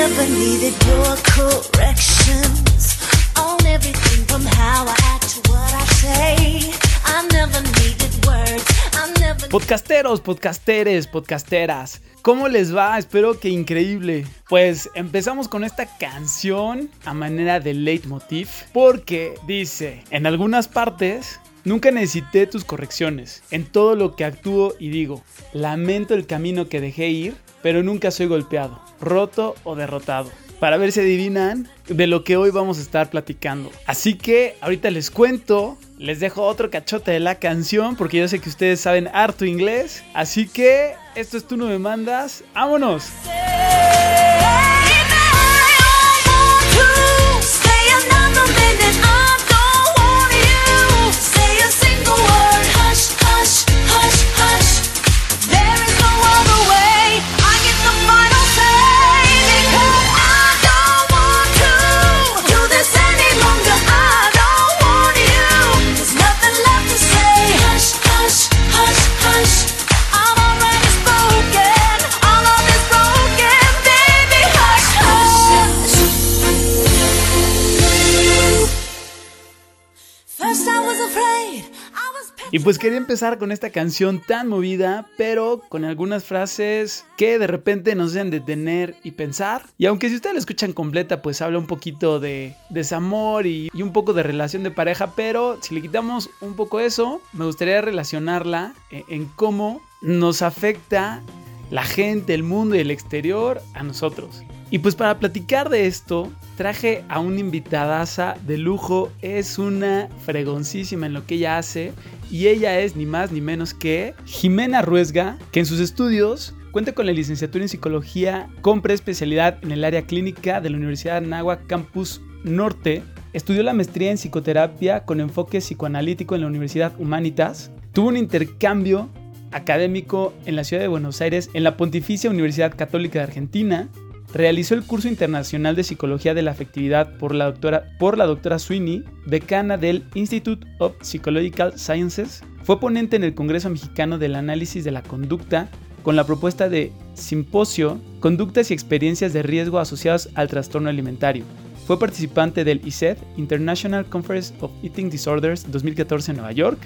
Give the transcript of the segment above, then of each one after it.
never needed your corrections on everything from how I to what I say. Never needed words. Never Podcasteros, podcasteres, podcasteras, ¿cómo les va? Espero que increíble. Pues empezamos con esta canción a manera de leitmotiv porque dice, en algunas partes Nunca necesité tus correcciones en todo lo que actúo y digo. Lamento el camino que dejé ir, pero nunca soy golpeado, roto o derrotado. Para ver si adivinan de lo que hoy vamos a estar platicando. Así que ahorita les cuento, les dejo otro cachote de la canción porque yo sé que ustedes saben harto inglés. Así que esto es Tú no me mandas. ¡Vámonos! Y pues quería empezar con esta canción tan movida, pero con algunas frases que de repente nos hacen detener y pensar. Y aunque si ustedes la escuchan completa, pues habla un poquito de desamor y, y un poco de relación de pareja, pero si le quitamos un poco eso, me gustaría relacionarla en, en cómo nos afecta la gente, el mundo y el exterior a nosotros. Y pues para platicar de esto, traje a una invitadaza de lujo, es una fregoncísima en lo que ella hace y ella es ni más ni menos que Jimena Ruesga, que en sus estudios cuenta con la licenciatura en psicología con preespecialidad en el área clínica de la Universidad de Anáhuac Campus Norte. Estudió la maestría en psicoterapia con enfoque psicoanalítico en la Universidad Humanitas. Tuvo un intercambio académico en la ciudad de Buenos Aires en la Pontificia Universidad Católica de Argentina. Realizó el curso internacional de psicología de la afectividad por la doctora, por la doctora Sweeney, decana del Institute of Psychological Sciences. Fue ponente en el Congreso Mexicano del Análisis de la Conducta con la propuesta de Simposio Conductas y Experiencias de Riesgo Asociados al Trastorno Alimentario. Fue participante del ICED, International Conference of Eating Disorders 2014 en Nueva York.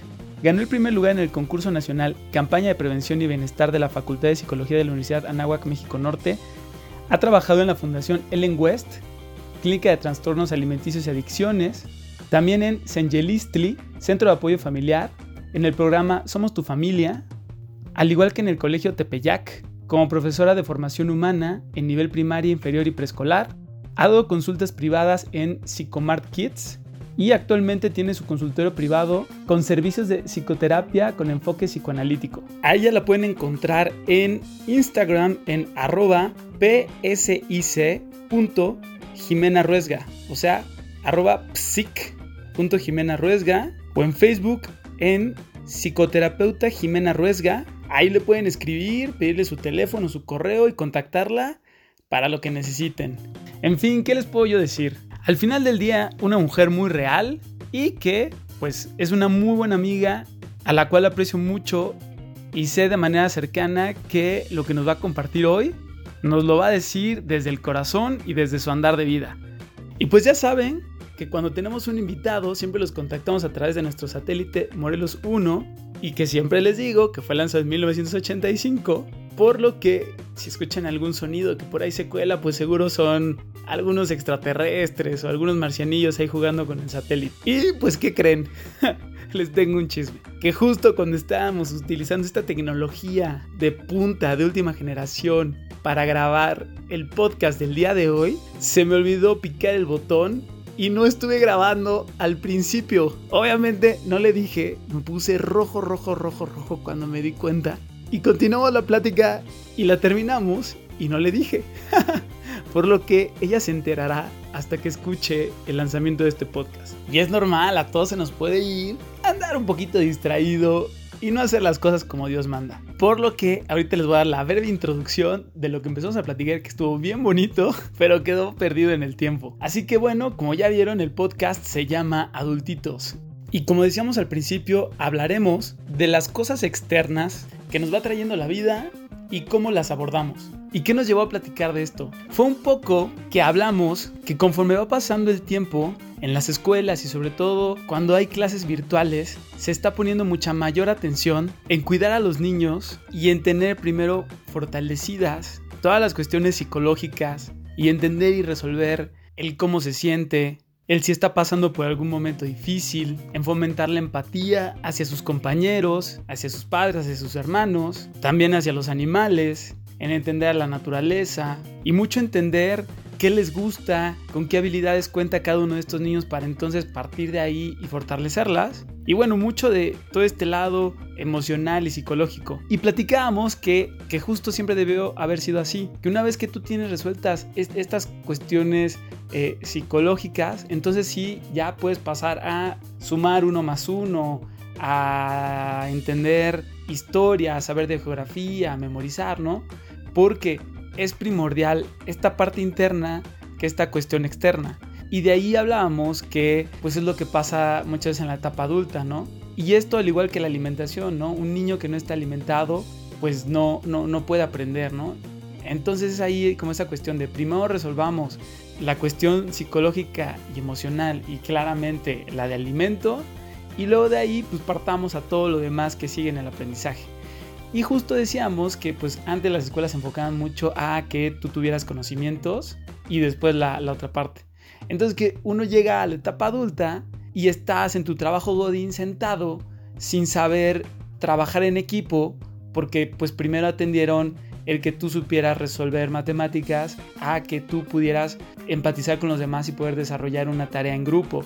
Ganó el primer lugar en el concurso nacional Campaña de Prevención y Bienestar de la Facultad de Psicología de la Universidad Anáhuac, México Norte. Ha trabajado en la Fundación Ellen West, Clínica de Trastornos Alimenticios y Adicciones, también en Sengelistli, Centro de Apoyo Familiar, en el programa Somos tu Familia, al igual que en el Colegio Tepeyac, como profesora de formación humana en nivel primaria, inferior y preescolar. Ha dado consultas privadas en Psicomart Kids y actualmente tiene su consultorio privado con servicios de psicoterapia con enfoque psicoanalítico. A ella la pueden encontrar en Instagram en arroba psic.jimenaruesga, o sea, arroba psic.jimenaruesga o en Facebook en psicoterapeuta Jimena Ruesga. Ahí le pueden escribir, pedirle su teléfono, su correo y contactarla para lo que necesiten. En fin, ¿qué les puedo yo decir? Al final del día, una mujer muy real y que pues es una muy buena amiga a la cual aprecio mucho y sé de manera cercana que lo que nos va a compartir hoy nos lo va a decir desde el corazón y desde su andar de vida. Y pues ya saben que cuando tenemos un invitado siempre los contactamos a través de nuestro satélite Morelos 1 y que siempre les digo que fue lanzado en 1985, por lo que si escuchan algún sonido que por ahí se cuela, pues seguro son algunos extraterrestres o algunos marcianillos ahí jugando con el satélite. Y pues, ¿qué creen? Les tengo un chisme. Que justo cuando estábamos utilizando esta tecnología de punta, de última generación, para grabar el podcast del día de hoy, se me olvidó picar el botón y no estuve grabando al principio. Obviamente no le dije, me puse rojo, rojo, rojo, rojo cuando me di cuenta. Y continuamos la plática y la terminamos y no le dije. Por lo que ella se enterará hasta que escuche el lanzamiento de este podcast. Y es normal, a todos se nos puede ir, andar un poquito distraído y no hacer las cosas como Dios manda. Por lo que ahorita les voy a dar la breve introducción de lo que empezamos a platicar que estuvo bien bonito, pero quedó perdido en el tiempo. Así que bueno, como ya vieron, el podcast se llama Adultitos. Y como decíamos al principio, hablaremos de las cosas externas que nos va trayendo la vida y cómo las abordamos. ¿Y qué nos llevó a platicar de esto? Fue un poco que hablamos que conforme va pasando el tiempo, en las escuelas y sobre todo cuando hay clases virtuales, se está poniendo mucha mayor atención en cuidar a los niños y en tener primero fortalecidas todas las cuestiones psicológicas y entender y resolver el cómo se siente, el si está pasando por algún momento difícil, en fomentar la empatía hacia sus compañeros, hacia sus padres, hacia sus hermanos, también hacia los animales, en entender la naturaleza y mucho entender qué les gusta, con qué habilidades cuenta cada uno de estos niños para entonces partir de ahí y fortalecerlas. Y bueno, mucho de todo este lado emocional y psicológico. Y platicábamos que, que justo siempre debió haber sido así. Que una vez que tú tienes resueltas estas cuestiones eh, psicológicas, entonces sí, ya puedes pasar a sumar uno más uno, a entender historia, saber de geografía, a memorizar, ¿no? Porque es primordial esta parte interna que esta cuestión externa. Y de ahí hablábamos que pues es lo que pasa muchas veces en la etapa adulta, ¿no? Y esto al igual que la alimentación, ¿no? Un niño que no está alimentado pues no, no, no puede aprender, ¿no? Entonces es ahí como esa cuestión de primero resolvamos la cuestión psicológica y emocional y claramente la de alimento y luego de ahí pues partamos a todo lo demás que sigue en el aprendizaje. Y justo decíamos que pues antes las escuelas se enfocaban mucho a que tú tuvieras conocimientos y después la, la otra parte. Entonces que uno llega a la etapa adulta y estás en tu trabajo godín sentado sin saber trabajar en equipo porque pues primero atendieron el que tú supieras resolver matemáticas a que tú pudieras empatizar con los demás y poder desarrollar una tarea en grupo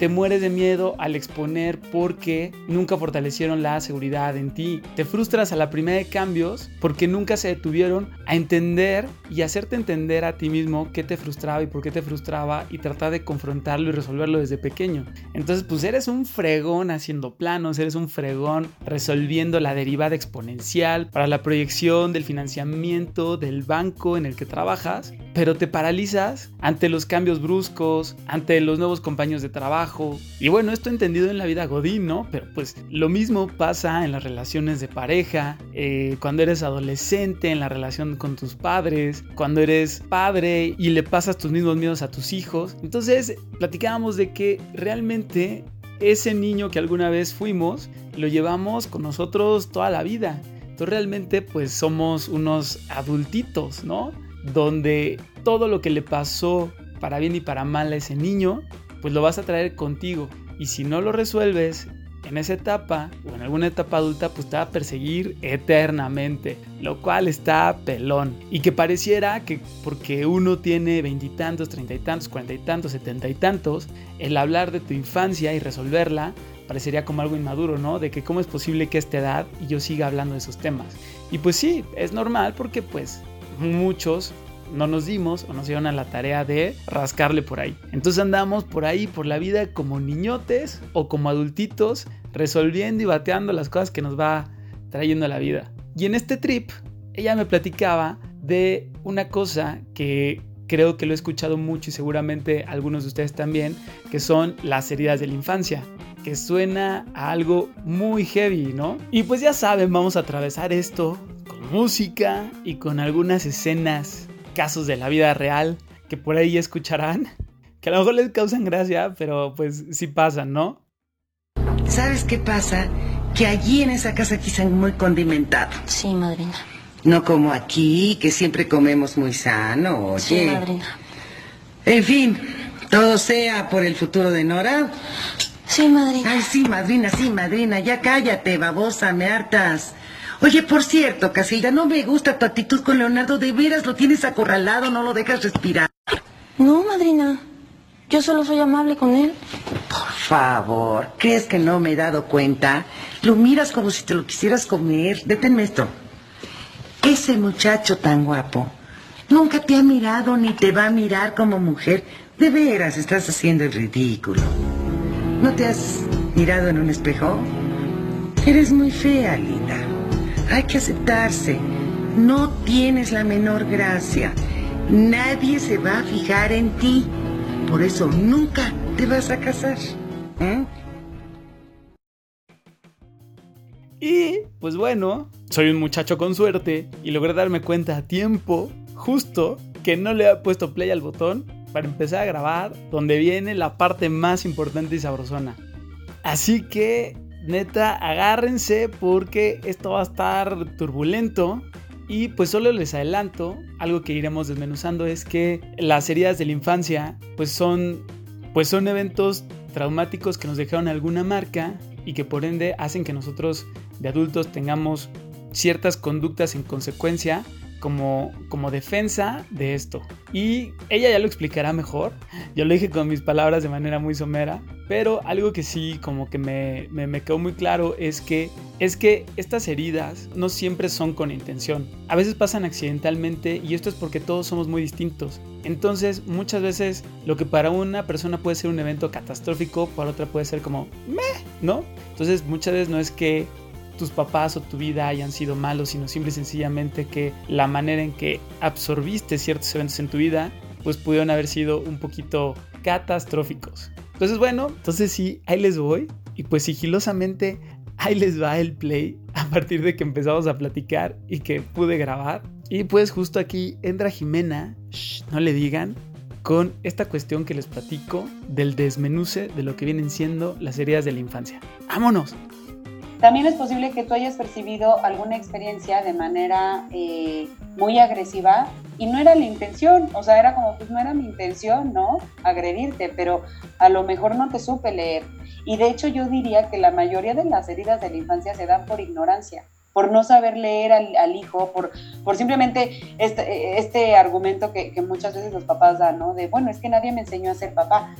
te mueres de miedo al exponer porque nunca fortalecieron la seguridad en ti. Te frustras a la primera de cambios porque nunca se detuvieron a entender y hacerte entender a ti mismo qué te frustraba y por qué te frustraba y tratar de confrontarlo y resolverlo desde pequeño. Entonces, pues eres un fregón haciendo planos, eres un fregón resolviendo la derivada exponencial para la proyección del financiamiento del banco en el que trabajas, pero te paralizas ante los cambios bruscos, ante los nuevos compañeros de y bueno, esto entendido en la vida godín, ¿no? Pero pues lo mismo pasa en las relaciones de pareja, eh, cuando eres adolescente, en la relación con tus padres, cuando eres padre y le pasas tus mismos miedos a tus hijos. Entonces, platicábamos de que realmente ese niño que alguna vez fuimos, lo llevamos con nosotros toda la vida. Entonces realmente pues somos unos adultitos, ¿no? Donde todo lo que le pasó para bien y para mal a ese niño, pues lo vas a traer contigo. Y si no lo resuelves en esa etapa o en alguna etapa adulta, pues te va a perseguir eternamente, lo cual está pelón. Y que pareciera que porque uno tiene veintitantos, treinta y tantos, cuarenta y tantos, setenta y tantos, el hablar de tu infancia y resolverla parecería como algo inmaduro, ¿no? De que cómo es posible que esta edad yo siga hablando de esos temas. Y pues sí, es normal porque pues muchos no nos dimos o nos dieron a la tarea de rascarle por ahí. Entonces andamos por ahí, por la vida como niñotes o como adultitos, resolviendo y bateando las cosas que nos va trayendo la vida. Y en este trip, ella me platicaba de una cosa que creo que lo he escuchado mucho y seguramente algunos de ustedes también, que son las heridas de la infancia que suena a algo muy heavy, ¿no? Y pues ya saben, vamos a atravesar esto con música y con algunas escenas casos de la vida real que por ahí escucharán, que a lo mejor les causan gracia, pero pues sí pasan, ¿no? ¿Sabes qué pasa? Que allí en esa casa quizá muy condimentado. Sí, madrina. No como aquí, que siempre comemos muy sano, oye. Sí, madrina. En fin, todo sea por el futuro de Nora. Sí, madrina. Ay, sí, madrina, sí, madrina, ya cállate, babosa, me hartas. Oye, por cierto, Casilda, no me gusta tu actitud con Leonardo, de veras lo tienes acorralado, no lo dejas respirar. No, madrina. Yo solo soy amable con él. Por favor, ¿crees que no me he dado cuenta? Lo miras como si te lo quisieras comer. Deténme esto. Ese muchacho tan guapo nunca te ha mirado ni te va a mirar como mujer. De veras, estás haciendo el ridículo. ¿No te has mirado en un espejo? Eres muy fea, linda. Hay que aceptarse. No tienes la menor gracia. Nadie se va a fijar en ti. Por eso nunca te vas a casar. ¿eh? Y pues bueno, soy un muchacho con suerte y logré darme cuenta a tiempo, justo, que no le había puesto play al botón para empezar a grabar, donde viene la parte más importante y sabrosona. Así que, neta, agárrense porque esto va a estar turbulento. Y pues solo les adelanto, algo que iremos desmenuzando es que las heridas de la infancia pues son, pues son eventos traumáticos que nos dejaron alguna marca y que por ende hacen que nosotros de adultos tengamos ciertas conductas en consecuencia como, como defensa de esto. Y ella ya lo explicará mejor. Yo lo dije con mis palabras de manera muy somera. Pero algo que sí como que me, me, quedó muy claro es que, es que estas heridas no siempre son con intención. A veces pasan accidentalmente y esto es porque todos somos muy distintos. Entonces muchas veces lo que para una persona puede ser un evento catastrófico, para otra puede ser como, meh, ¿no? Entonces muchas veces no es que tus papás o tu vida hayan sido malos, sino simple y sencillamente que la manera en que absorbiste ciertos eventos en tu vida, pues pudieron haber sido un poquito catastróficos. Entonces, bueno, entonces sí, ahí les voy. Y pues sigilosamente, ahí les va el play a partir de que empezamos a platicar y que pude grabar. Y pues justo aquí entra Jimena, no le digan, con esta cuestión que les platico del desmenuce de lo que vienen siendo las heridas de la infancia. ¡Vámonos! También es posible que tú hayas percibido alguna experiencia de manera eh, muy agresiva y no era la intención, o sea, era como, pues no era mi intención, ¿no? Agredirte, pero a lo mejor no te supe leer. Y de hecho yo diría que la mayoría de las heridas de la infancia se dan por ignorancia por no saber leer al, hijo, por, por simplemente este, este argumento que, que muchas veces los papás dan, ¿no? De, bueno, es que nadie me enseñó a ser papá.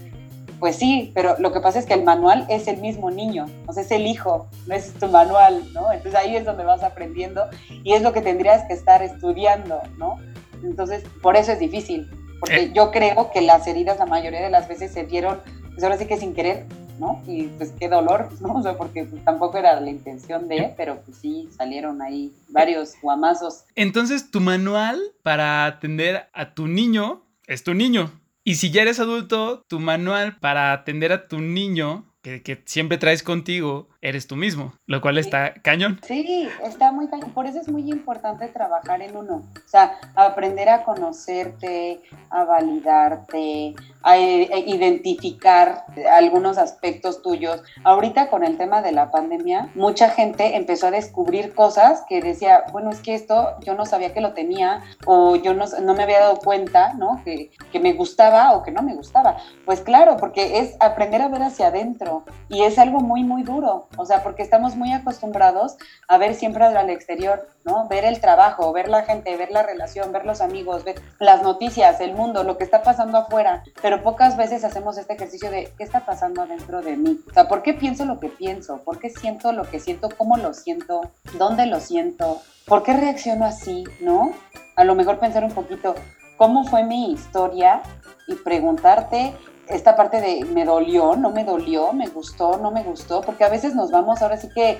Pues sí, pero lo que pasa es que el manual es el mismo niño, o sea, es el hijo, no es tu manual, ¿no? Entonces ahí es donde vas aprendiendo y es lo que tendrías que estar estudiando, ¿no? Entonces, por eso es difícil, porque Eh. yo creo que las heridas la mayoría de las veces se dieron, pues ahora sí que sin querer, ¿no? Y pues qué dolor, ¿no? O sea, porque pues, tampoco era la intención de, pero pues sí, salieron ahí varios guamazos. Entonces tu manual para atender a tu niño es tu niño. Y si ya eres adulto, tu manual para atender a tu niño, que, que siempre traes contigo, eres tú mismo, lo cual está cañón. Sí, está muy cañón. Por eso es muy importante trabajar en uno. O sea, aprender a conocerte, a validarte, a eh, identificar algunos aspectos tuyos. Ahorita con el tema de la pandemia, mucha gente empezó a descubrir cosas que decía, bueno, es que esto yo no sabía que lo tenía o yo no, no me había dado cuenta, ¿no? Que, que me gustaba o que no me gustaba. Pues claro, porque es aprender a ver hacia adentro y es algo muy, muy duro. O sea, porque estamos muy acostumbrados a ver siempre al exterior, ¿no? Ver el trabajo, ver la gente, ver la relación, ver los amigos, ver las noticias, el mundo, lo que está pasando afuera. Pero pocas veces hacemos este ejercicio de qué está pasando adentro de mí. O sea, ¿por qué pienso lo que pienso? ¿Por qué siento lo que siento? ¿Cómo lo siento? ¿Dónde lo siento? ¿Por qué reacciono así? ¿No? A lo mejor pensar un poquito, ¿cómo fue mi historia? Y preguntarte esta parte de me dolió, no me dolió, me gustó, no me gustó, porque a veces nos vamos ahora sí que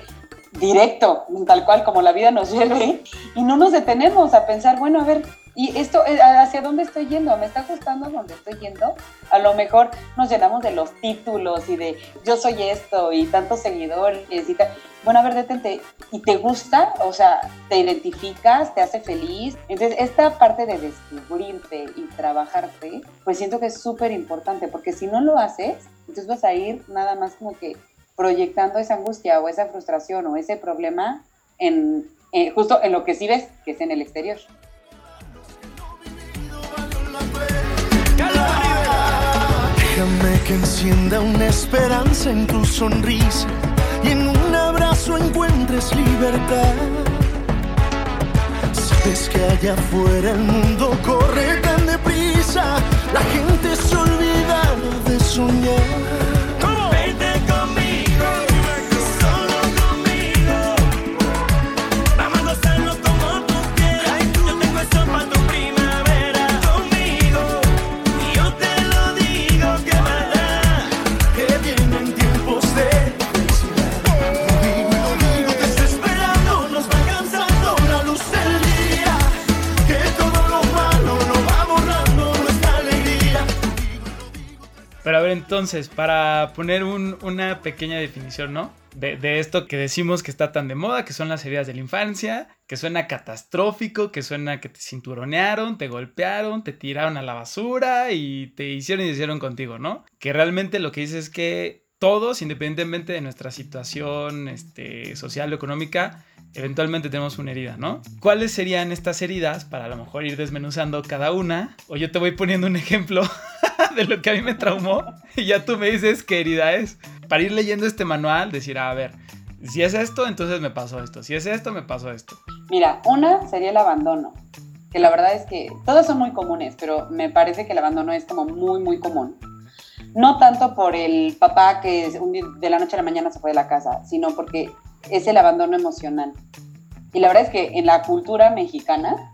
directo, tal cual como la vida nos lleve, y no nos detenemos a pensar, bueno, a ver, ¿y esto eh, hacia dónde estoy yendo? ¿Me está gustando dónde estoy yendo? A lo mejor nos llenamos de los títulos y de yo soy esto y tantos seguidores y tal. Bueno, a ver, detente. ¿Y te gusta? O sea, ¿te identificas? ¿Te hace feliz? Entonces, esta parte de descubrirte y trabajarte, pues siento que es súper importante, porque si no lo haces, entonces vas a ir nada más como que proyectando esa angustia o esa frustración o ese problema en, eh, justo en lo que sí ves, que es en el exterior. Déjame que encienda una esperanza en tu sonrisa y en un abrazo encuentres libertad. Sabes que allá afuera el mundo corre tan deprisa, la gente se olvida de soñar. Pero a ver, entonces, para poner un- una pequeña definición, ¿no? de, de esto que decimos que está tan de moda, que son las heridas de la infancia, que suena catastrófico, que suena que te cinturonearon, te golpearon, te tiraron a la basura y te hicieron y hicieron contigo, ¿no? Que realmente lo que dice es que todos, independientemente de nuestra situación este, social o económica, eventualmente tenemos una herida, ¿no? ¿Cuáles serían estas heridas para a lo mejor ir desmenuzando cada una? O yo te voy poniendo un ejemplo de lo que a mí me traumó y ya tú me dices qué herida es. Para ir leyendo este manual, decir, a ver, si es esto, entonces me pasó esto. Si es esto, me pasó esto. Mira, una sería el abandono, que la verdad es que todas son muy comunes, pero me parece que el abandono es como muy, muy común. No tanto por el papá que de la noche a la mañana se fue de la casa, sino porque es el abandono emocional. Y la verdad es que en la cultura mexicana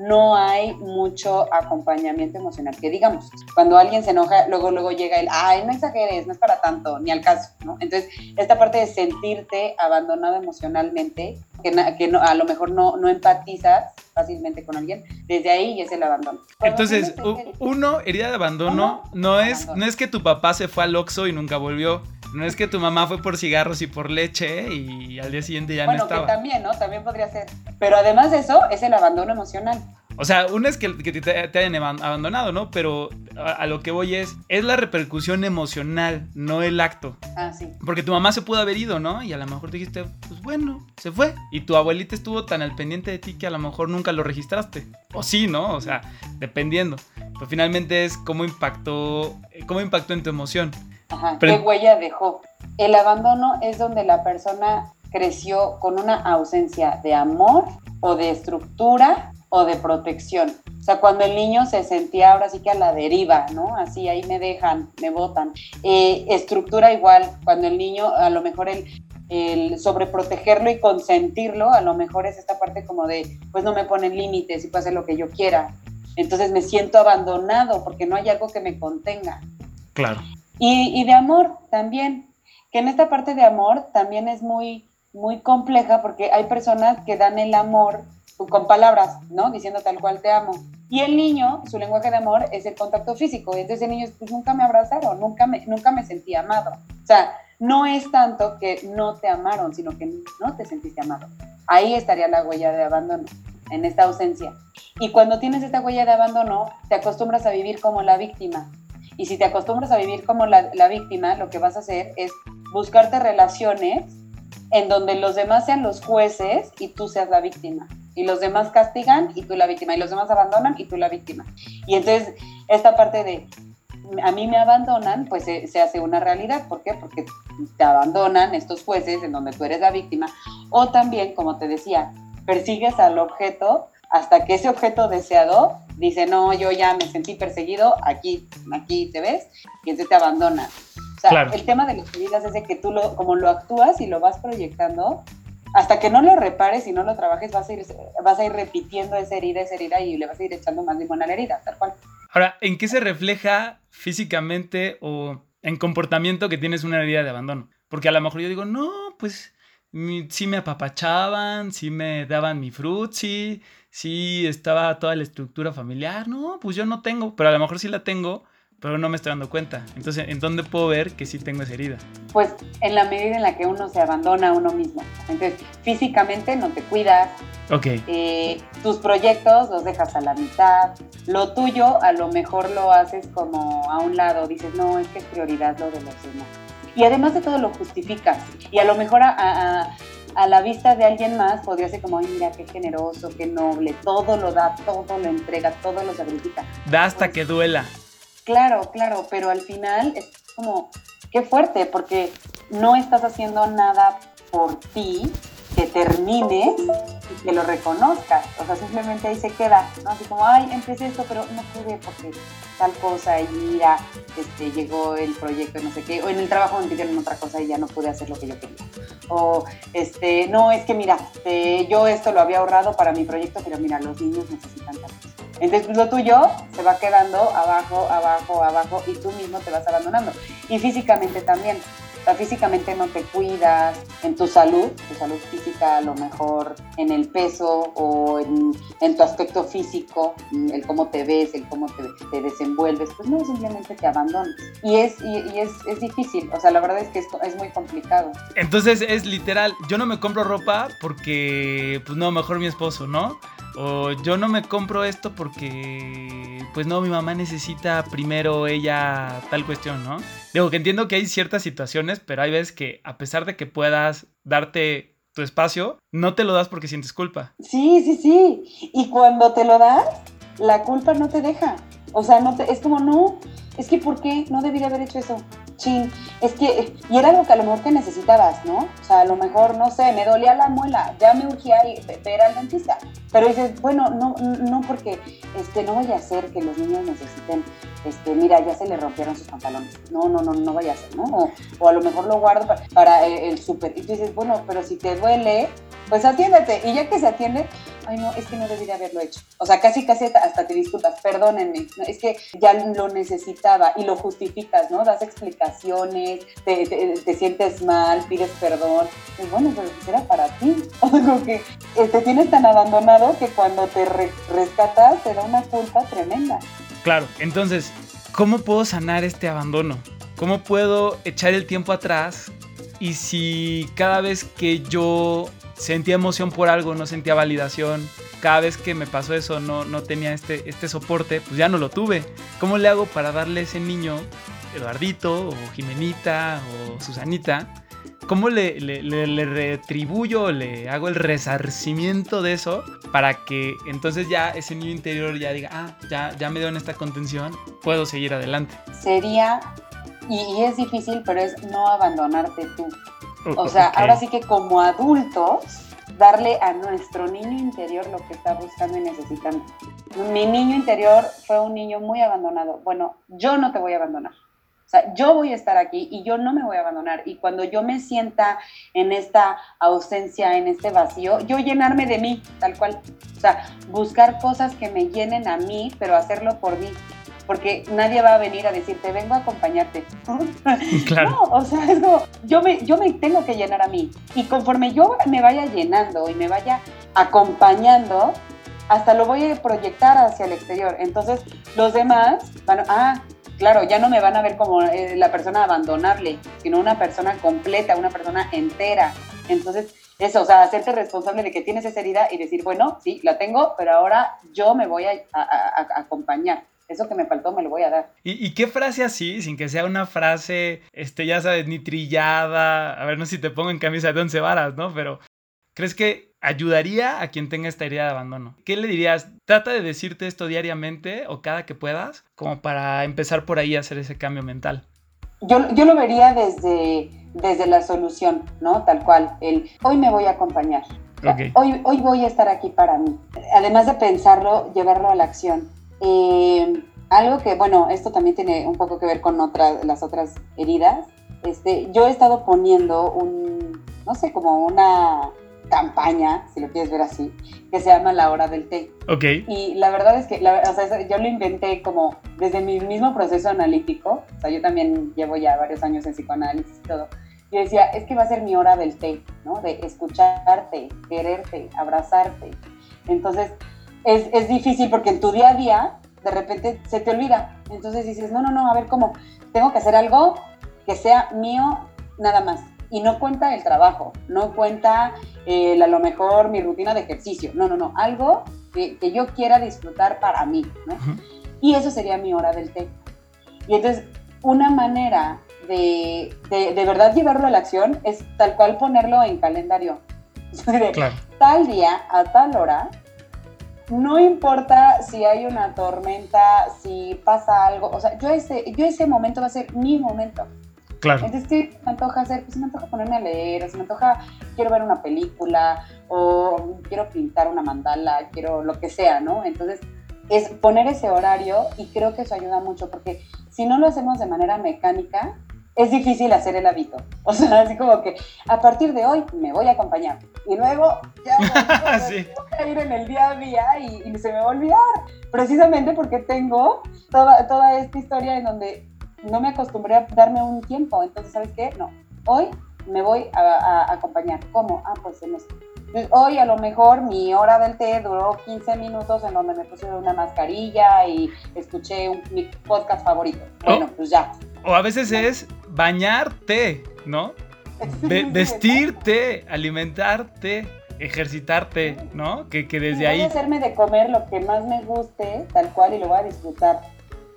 no hay mucho acompañamiento emocional, que digamos, cuando alguien se enoja, luego luego llega el, ay, no exageres, no es para tanto, ni al caso, ¿no? Entonces, esta parte de sentirte abandonado emocionalmente, que, que no, a lo mejor no, no empatizas fácilmente con alguien, desde ahí es el abandono. Cuando Entonces, uno, herida de abandono, no es, Abandono. no es que tu papá se fue al Oxxo y nunca volvió. No es que tu mamá fue por cigarros y por leche y al día siguiente ya bueno, no estaba. también, ¿no? También podría ser. Pero además de eso, es el abandono emocional. O sea, una es que, que te, te hayan aban- abandonado, ¿no? Pero a, a lo que voy es, es la repercusión emocional, no el acto. Ah, sí. Porque tu mamá se pudo haber ido, ¿no? Y a lo mejor dijiste, pues bueno, se fue. Y tu abuelita estuvo tan al pendiente de ti que a lo mejor nunca lo registraste. O sí, ¿no? O sea, dependiendo. Pero finalmente es cómo impactó, cómo impactó en tu emoción. Ajá, ¿Qué huella dejó? El abandono es donde la persona creció con una ausencia de amor o de estructura o de protección. O sea, cuando el niño se sentía ahora sí que a la deriva, ¿no? Así, ahí me dejan, me botan. Eh, estructura igual, cuando el niño, a lo mejor el, el sobreprotegerlo y consentirlo, a lo mejor es esta parte como de, pues no me ponen límites y puedo hacer lo que yo quiera. Entonces me siento abandonado porque no hay algo que me contenga. Claro. Y, de amor también, que en esta parte de amor también es muy, muy compleja porque hay personas que dan el amor con palabras, ¿no? Diciendo tal cual te amo. Y el niño, su lenguaje de amor es el contacto físico. Entonces el niño, pues nunca me abrazaron, nunca me, nunca me sentí amado. O sea, no es tanto que no te amaron, sino que no te sentiste amado. Ahí estaría la huella de abandono, en esta ausencia. Y cuando tienes esta huella de abandono, te acostumbras a vivir como la víctima. Y si te acostumbras a vivir como la, la víctima, lo que vas a hacer es buscarte relaciones en donde los demás sean los jueces y tú seas la víctima. Y los demás castigan y tú la víctima. Y los demás abandonan y tú la víctima. Y entonces esta parte de a mí me abandonan, pues se, se hace una realidad. ¿Por qué? Porque te abandonan estos jueces en donde tú eres la víctima. O también, como te decía, persigues al objeto hasta que ese objeto deseado dice, no, yo ya me sentí perseguido, aquí, aquí te ves, y entonces te abandona. O sea, Claro. el tema de las heridas es de que tú lo, como lo actúas y lo vas proyectando, hasta que no lo repares y no lo trabajes, vas a ir, vas a ir repitiendo esa herida, esa herida, y le vas a ir echando más limón a la herida, tal cual. Ahora, ¿en qué se refleja físicamente o en comportamiento que tienes una herida de abandono? Porque a lo mejor yo digo, no, pues sí me apapachaban, sí me daban mi frutzi, sí estaba toda la estructura familiar. No, pues yo no tengo, pero a lo mejor sí la tengo, pero no me estoy dando cuenta. Entonces, ¿en dónde puedo ver que sí tengo esa herida? Pues en la medida en la que uno se abandona a uno mismo. Entonces, físicamente no te cuidas, Ok, eh, tus proyectos los dejas a la mitad, lo tuyo a lo mejor lo haces como a un lado, dices, no, es que es prioridad lo de los demás. Y además de todo lo justificas. Y a lo mejor a, a- a la vista de alguien más podría ser como, ay, mira, qué generoso, qué noble, todo lo da, todo lo entrega, todo lo sacrifica. da hasta que duela. Claro, claro, pero al final es como, qué fuerte, porque no estás haciendo nada por ti que termine y que lo reconozcas. O sea, simplemente ahí se queda, ¿no? Así como, ay, empecé esto, pero no pude porque tal cosa y mira, este, llegó el proyecto, no sé qué, o en el trabajo me pidieron otra cosa y ya no pude hacer lo que yo quería. O, este, no, es que mira, este, yo esto lo había ahorrado para mi proyecto, pero mira, los niños necesitan tal cosa. Entonces lo tuyo se va quedando abajo, abajo, abajo y tú mismo te vas abandonando. Y físicamente también. O sea, físicamente no te cuidas, en tu salud, tu salud física a lo mejor en el peso o en, en tu aspecto físico, el cómo te ves, el cómo te, te desenvuelves, pues no, simplemente te abandonas. Y es, y, y es, es difícil, o sea, la verdad es que es, es muy complicado. Entonces es literal, yo no me compro ropa porque, pues no, mejor mi esposo, ¿no? O yo no me compro esto porque, pues no, mi mamá necesita primero ella tal cuestión, ¿no? Digo que entiendo que hay ciertas situaciones, pero hay veces que a pesar de que puedas darte tu espacio, no te lo das porque sientes culpa. Sí, sí, sí. Y cuando te lo das, la culpa no te deja. O sea, no te, es como, no, es que ¿por qué? No debería haber hecho eso. Chin, es que, y era algo que a lo mejor que necesitabas, ¿no? O sea, a lo mejor, no sé, me dolía la muela, ya me urgía ir- ver al dentista. Pero dices, bueno, no, no porque este, no vaya a ser que los niños necesiten, este, mira, ya se le rompieron sus pantalones. No, no, no, no vaya a ser, ¿no? O, o a lo mejor lo guardo para, para el, el súper. Y tú dices, bueno, pero si te duele, pues atiéndete. Y ya que se atiende, ay no, es que no debería haberlo hecho. O sea, casi, casi hasta te disculpas, perdónenme, es que ya lo necesitaba y lo justificas, ¿no? Das explicaciones, te, te- te sientes mal, pides perdón. Y bueno, pero pues era para ti. O sea, como que eh, te tienes tan abandonado que cuando te re- rescatas te da una culpa tremenda. Claro, entonces, ¿cómo puedo sanar este abandono? ¿Cómo puedo echar el tiempo atrás? Y si cada vez que yo sentía emoción por algo, no sentía validación, cada vez que me pasó eso, no, no tenía este, este soporte, pues ya no lo tuve. ¿Cómo le hago para darle a ese niño, Eduardito, o Jimenita, o Susanita, cómo le, le- le- le retribuyo, le hago el resarcimiento de eso para que entonces ya ese niño interior ya diga, ah, ya, ya me dieron esta contención, puedo seguir adelante. Sería, y, es difícil, pero es no abandonarte tú. O- sea, ahora sí que como adultos, darle a nuestro niño interior lo que está buscando y necesitando. Mi niño interior fue un niño muy abandonado. Bueno, yo no te voy a abandonar. O sea, yo voy a estar aquí y yo no me voy a abandonar. Y cuando yo me sienta en esta ausencia, en este vacío, yo llenarme de mí, tal cual. O sea, buscar cosas que me llenen a mí, pero hacerlo por mí. Porque nadie va a venir a decirte, vengo a acompañarte. Claro. No, o sea, es como, yo me, yo me tengo que llenar a mí. Y conforme yo me vaya llenando y me vaya acompañando, hasta lo voy a proyectar hacia el exterior. Entonces, los demás van, ah, claro, ya no me van a ver como eh, la persona abandonable, sino una persona completa, una persona entera. Entonces, eso, o sea, hacerte responsable de que tienes esa herida y decir, bueno, sí, la tengo, pero ahora yo me voy a, acompañar. Eso que me faltó me lo voy a dar. ¿Y, y qué frase así, sin que sea una frase, este, ya sabes, ni trillada? A ver, no sé si te pongo en camisa de once varas, ¿no? Pero, ¿crees que ayudaría a quien tenga esta herida de abandono? ¿Qué le dirías? Trata de decirte esto diariamente o cada que puedas, como para empezar por ahí a hacer ese cambio mental. yo, yo lo vería desde, desde la solución, ¿no? Tal cual, el hoy me voy a acompañar. O sea, Ok. hoy, hoy voy a estar aquí para mí. Además de pensarlo, llevarlo a la acción. Eh, algo que, bueno, esto también tiene un poco que ver con otras, las otras heridas. Este, yo he estado poniendo un, no sé, como una campaña, si lo quieres ver así, que se llama La Hora del Té. Ok. Y la verdad es que, la- o sea, yo lo inventé como desde mi mismo proceso analítico. O sea, yo también llevo ya varios años en psicoanálisis y todo. Yo decía, es que va a ser mi hora del té, ¿no? De escucharte, quererte, abrazarte. Entonces, es, es difícil porque en tu día a día, de repente se te olvida. Entonces dices, no, no, no, a ver cómo, tengo que hacer algo que sea mío nada más. Y no cuenta el trabajo, no cuenta eh, a lo mejor mi rutina de ejercicio. No, no, no, algo que, que yo quiera disfrutar para mí, ¿no? Ujú. Y eso sería mi hora del té. Y entonces, una manera de, de, de verdad llevarlo a la acción es tal cual ponerlo en calendario. Claro. Tal día, a tal hora, no importa si hay una tormenta, si pasa algo, o sea, yo ese, yo ese momento va a ser mi momento. Claro. Entonces, ¿qué me antoja hacer? Pues me antoja ponerme a leer, se me antoja, quiero ver una película, o quiero pintar una mandala, quiero lo que sea, ¿no? Entonces, es poner ese horario y creo que eso ayuda mucho, porque si no lo hacemos de manera mecánica, es difícil hacer el hábito. O sea, así como que a partir de hoy me voy a acompañar. Y luego ya voy, Sí. voy a ir en el día a día y, y se me va a olvidar. Precisamente porque tengo toda, toda esta historia en donde no me acostumbré a darme un tiempo. Entonces, ¿sabes qué? No, hoy me voy a, a acompañar. ¿Cómo? Ah, pues en esto. Hoy a lo mejor mi hora del té duró 15 minutos en donde me puse una mascarilla y escuché un, mi podcast favorito. Bueno, Oh. pues ya. O a veces es bañarte, ¿no? Ve- vestirte, alimentarte, ejercitarte, ¿no? Que, que desde Voy a ahí... hacerme de comer lo que más me guste, tal cual, y lo voy a disfrutar.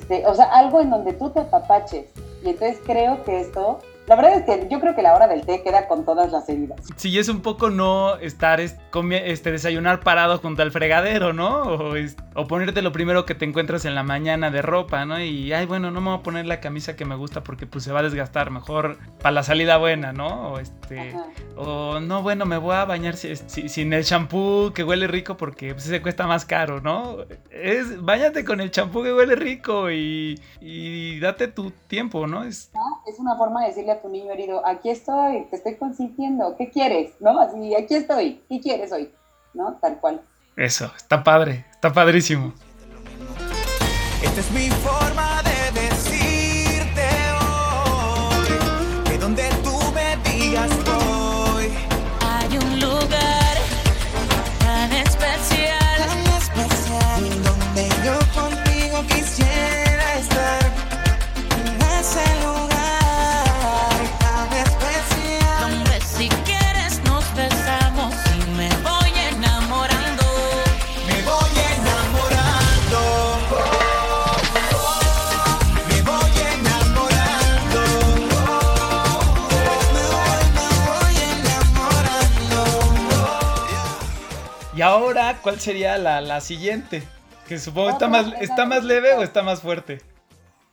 Este, o sea, algo en donde tú te apapaches. Y entonces creo que esto, la verdad es que yo creo que la hora del té queda con todas las heridas. Sí, es un poco no estar, este, desayunar parado junto al fregadero, ¿no? O, ponerte lo primero que te encuentras en la mañana de ropa, ¿no? Y, ay, bueno, no me voy a poner la camisa que me gusta porque pues se va a desgastar, mejor para la salida buena, ¿no? O este... Ajá. O no, bueno, me voy a bañar si- si- sin el champú que huele rico porque pues, se cuesta más caro, ¿no? Es, bañate con el champú que huele rico y, y date tu tiempo, ¿no? Es, ¿no? Es una forma de decirle a tu niño herido, aquí estoy, te estoy consintiendo, ¿qué quieres? ¿No? Así, aquí estoy, ¿qué quieres hoy? ¿No? Tal cual. eso, está padre, está padrísimo. Esta es mi forma de decirte hoy que donde tú me digas ahora, ¿cuál sería la, la siguiente? Que supongo está más, está más leve o está más fuerte.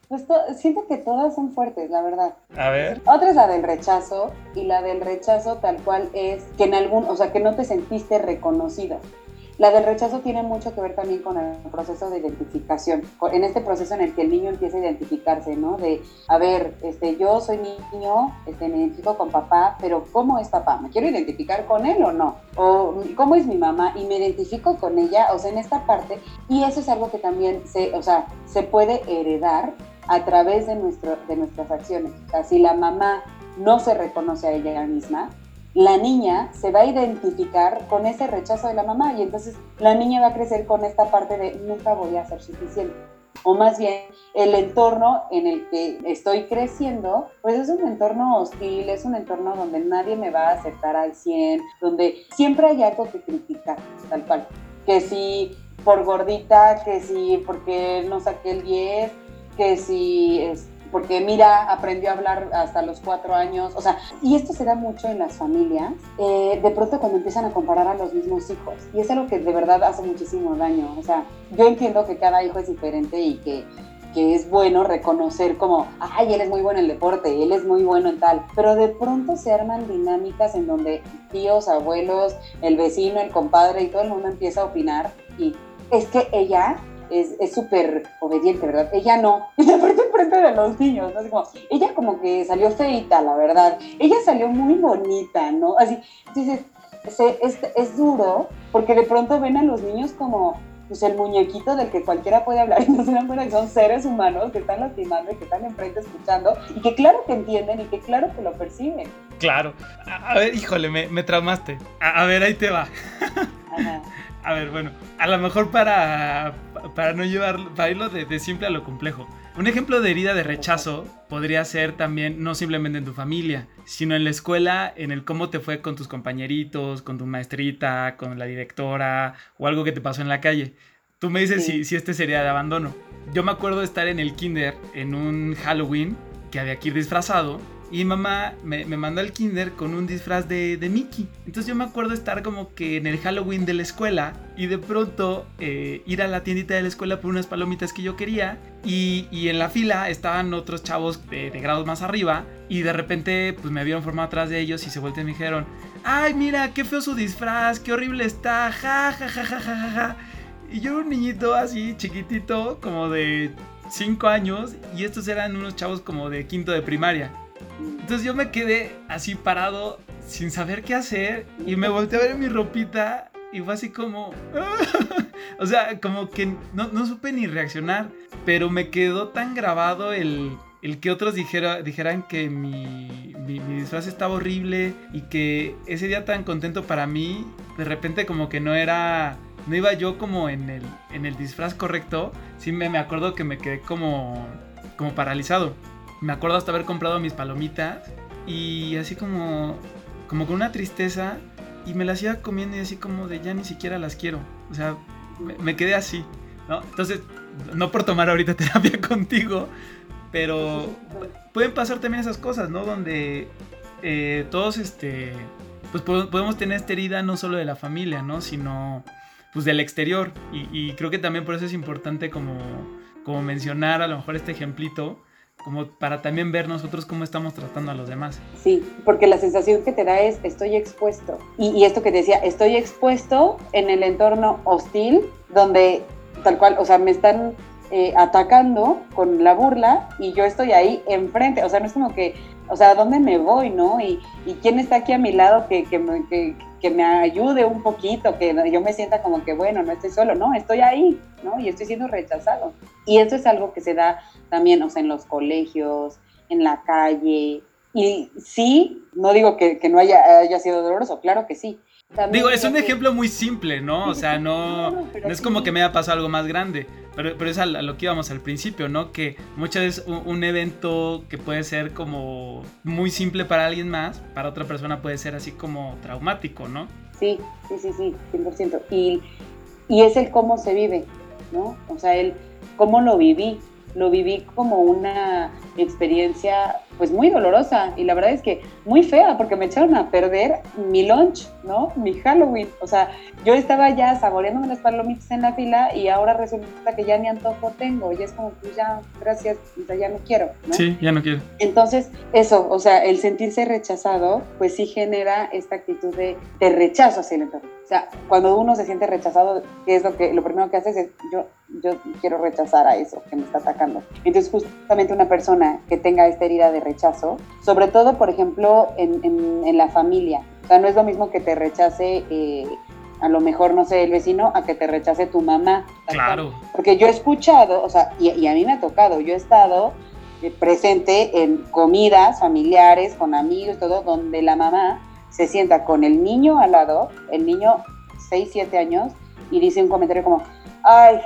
Pues to- siento que todas son fuertes, la verdad. A ver. Otra es la del rechazo y la del rechazo tal cual es que en algún, o sea, que no te sentiste reconocida. La del rechazo tiene mucho que ver también con el proceso de identificación, en este proceso en el que el niño empieza a identificarse, ¿no? De, a ver, este, yo soy niño, este, me identifico con papá, pero ¿cómo es papá? ¿Me quiero identificar con él o no? ¿O cómo es mi mamá? Y me identifico con ella, o sea, en esta parte, y eso es algo que también se, o sea, se puede heredar a través de, nuestro, de nuestras acciones. O sea, si la mamá no se reconoce a ella misma, la niña se va a identificar con ese rechazo de la mamá y entonces la niña va a crecer con esta parte de nunca voy a ser suficiente. O más bien, el entorno en el que estoy creciendo, pues es un entorno hostil, es un entorno donde nadie me va a aceptar al 100, donde siempre hay algo que criticar, tal cual. Que si por gordita, que si porque no saqué el 10, que si es porque mira, aprendió a hablar hasta los cuatro años, o sea, y esto se da mucho en las familias, eh, de pronto cuando empiezan a comparar a los mismos hijos, y es algo que de verdad hace muchísimo daño, o sea, yo entiendo que cada hijo es diferente y que que es bueno reconocer como, ay, él es muy bueno en el deporte, él es muy bueno en tal, pero de pronto se arman dinámicas en donde tíos, abuelos, el vecino, el compadre y todo el mundo empieza a opinar y es que ella es es súper obediente, ¿verdad? Ella no. Y aparte enfrente de los niños, ¿no? Así como, ella como que salió feita, la verdad. Ella salió muy bonita, ¿no? Así, entonces, se- es, es duro porque de pronto ven a los niños como pues, el muñequito del que cualquiera puede hablar y no se dan cuenta que son seres humanos que están lastimando y que están enfrente escuchando y que claro que entienden y que claro que lo perciben. Claro. A, a ver, híjole, me, me traumaste. A, a ver, ahí te va. Ajá. A ver, bueno, a lo mejor para, para no llevar, para irlo de, de simple a lo complejo. Un ejemplo de herida de rechazo podría ser también no simplemente en tu familia, sino en la escuela, en el cómo te fue con tus compañeritos, con tu maestrita, con la directora o algo que te pasó en la calle. Tú me dices Sí. si, si este sería de abandono. Yo me acuerdo de estar en el kinder en un Halloween que había que ir disfrazado y mamá me, me mandó al kinder con un disfraz de, de Mickey. Entonces yo me acuerdo estar como que en el Halloween de la escuela y de pronto eh, ir a la tiendita de la escuela por unas palomitas que yo quería y, y en la fila estaban otros chavos de, de grados más arriba y de repente pues me vieron formado atrás de ellos y se voltearon y me dijeron, ay mira, qué feo su disfraz, qué horrible está, ja, ja, ja, ja, ja, ja. Y yo era un niñito así chiquitito, como de 5 años, y estos eran unos chavos como de quinto de primaria. Entonces yo me quedé así parado, sin saber qué hacer, y me volteé a ver mi ropita, y fue así como... o sea, como que no, no supe ni reaccionar, pero me quedó tan grabado el, el que otros dijera, dijeran que mi, mi, disfraz estaba horrible y que ese día tan contento para mí, de repente como que no era, no iba yo como en el, en el disfraz correcto, sí me, me acuerdo que me quedé como, como paralizado. Me acuerdo hasta haber comprado mis palomitas y así como, como con una tristeza y me las iba comiendo y así como de ya ni siquiera las quiero. O sea, me, quedé así, ¿no? Entonces, no por tomar ahorita terapia contigo, pero pueden pasar también esas cosas, ¿no? Donde eh, todos, este, pues po- podemos tener esta herida no solo de la familia, ¿no? Sino, pues del exterior. Y, y creo que también por eso es importante como, como mencionar a lo mejor este ejemplito, como para también ver nosotros cómo estamos tratando a los demás. Sí, porque la sensación que te da es estoy expuesto. Y, esto que te decía, estoy expuesto en el entorno hostil, donde tal cual, o sea, me están eh, atacando con la burla y yo estoy ahí enfrente. O sea, no es como que, o sea, ¿a dónde me voy, no? Y, y quién está aquí a mi lado que, que, me, que, que me ayude un poquito, que yo me sienta como que, bueno, no estoy solo, no, estoy ahí, ¿no? Y estoy siendo rechazado. Y eso es algo que se da también, o sea, en los colegios, en la calle. Y sí, no digo que, que no haya, haya sido doloroso, claro que sí. También Digo, es un que- ejemplo muy simple, ¿no? O sea, no, es como que me haya pasado algo más grande, pero, pero es a, a lo que íbamos al principio, ¿no? Que muchas veces un, un evento que puede ser como muy simple para alguien más, para otra persona puede ser así como traumático, ¿no? Sí, sí, sí, sí, 100%. Y, y es el cómo se vive, ¿no? O sea, el cómo lo viví. Lo viví como una experiencia pues muy dolorosa y la verdad es que muy fea porque me echaron a perder mi lunch, ¿no? Mi Halloween. O sea, yo estaba ya saboreándome las palomitas en la fila y ahora resulta que ya ni antojo tengo y es como pues ya, gracias, o sea, ya no quiero, ¿no? Sí, ya no quiero. Entonces, eso, o sea, el sentirse rechazado, pues sí genera esta actitud de, de rechazo hacia el entorno. O sea, cuando uno se siente rechazado, ¿qué es lo que lo primero que haces? Es yo, yo quiero rechazar a eso que me está atacando. Entonces, justamente una persona que tenga esta herida de rechazo, sobre todo, por ejemplo, en, en- en la familia. O sea, no es lo mismo que te rechace, eh, a lo mejor, no sé, el vecino, a que te rechace tu mamá. Claro. Porque yo he escuchado, o sea, y, y a mí me ha tocado, yo he estado eh, presente en comidas familiares, con amigos, todo, donde la mamá se sienta con el niño al lado, el niño 6, 7 años, y dice un comentario como, ay,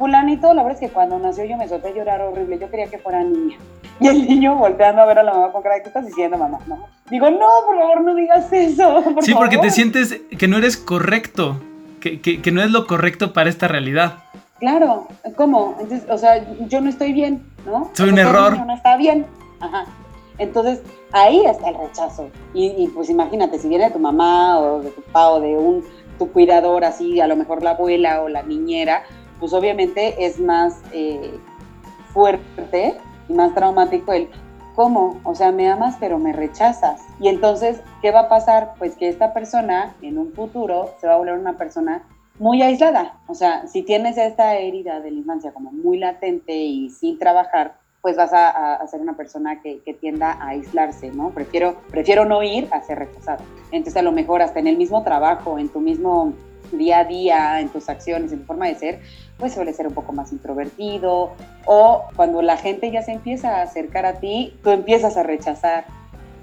fulanito, la verdad es que cuando nació yo me solté a llorar horrible, yo quería que fuera niña. Y el niño volteando a ver a la mamá con cara, de, ¿qué estás diciendo, mamá? No. Digo, no, por favor, no digas eso. por Sí, porque te favor". sientes que no eres correcto, que, que, que no es lo correcto para esta realidad. Claro, ¿cómo? Entonces, o sea, yo no estoy bien, ¿no? Soy un todo error. No está bien. Ajá. Entonces, ahí está el rechazo. Y, y, pues imagínate, si viene de tu mamá o de tu papá o de un tu cuidador así, a lo mejor la abuela o la niñera, pues obviamente es más eh, fuerte y más traumático el ¿cómo? O sea, me amas pero me rechazas. Y entonces, ¿qué va a pasar? Pues que esta persona en un futuro se va a volver una persona muy aislada. O sea, si tienes esta herida de la infancia como muy latente y sin trabajar, pues vas a, a- ser una persona que, que tienda a aislarse, ¿no? Prefiero, prefiero no ir a ser rechazado. Entonces, a lo mejor hasta en el mismo trabajo, en tu mismo día a día, en tus acciones, en tu forma de ser, pues suele ser un poco más introvertido. O cuando la gente ya se empieza a acercar a ti, tú empiezas a rechazar.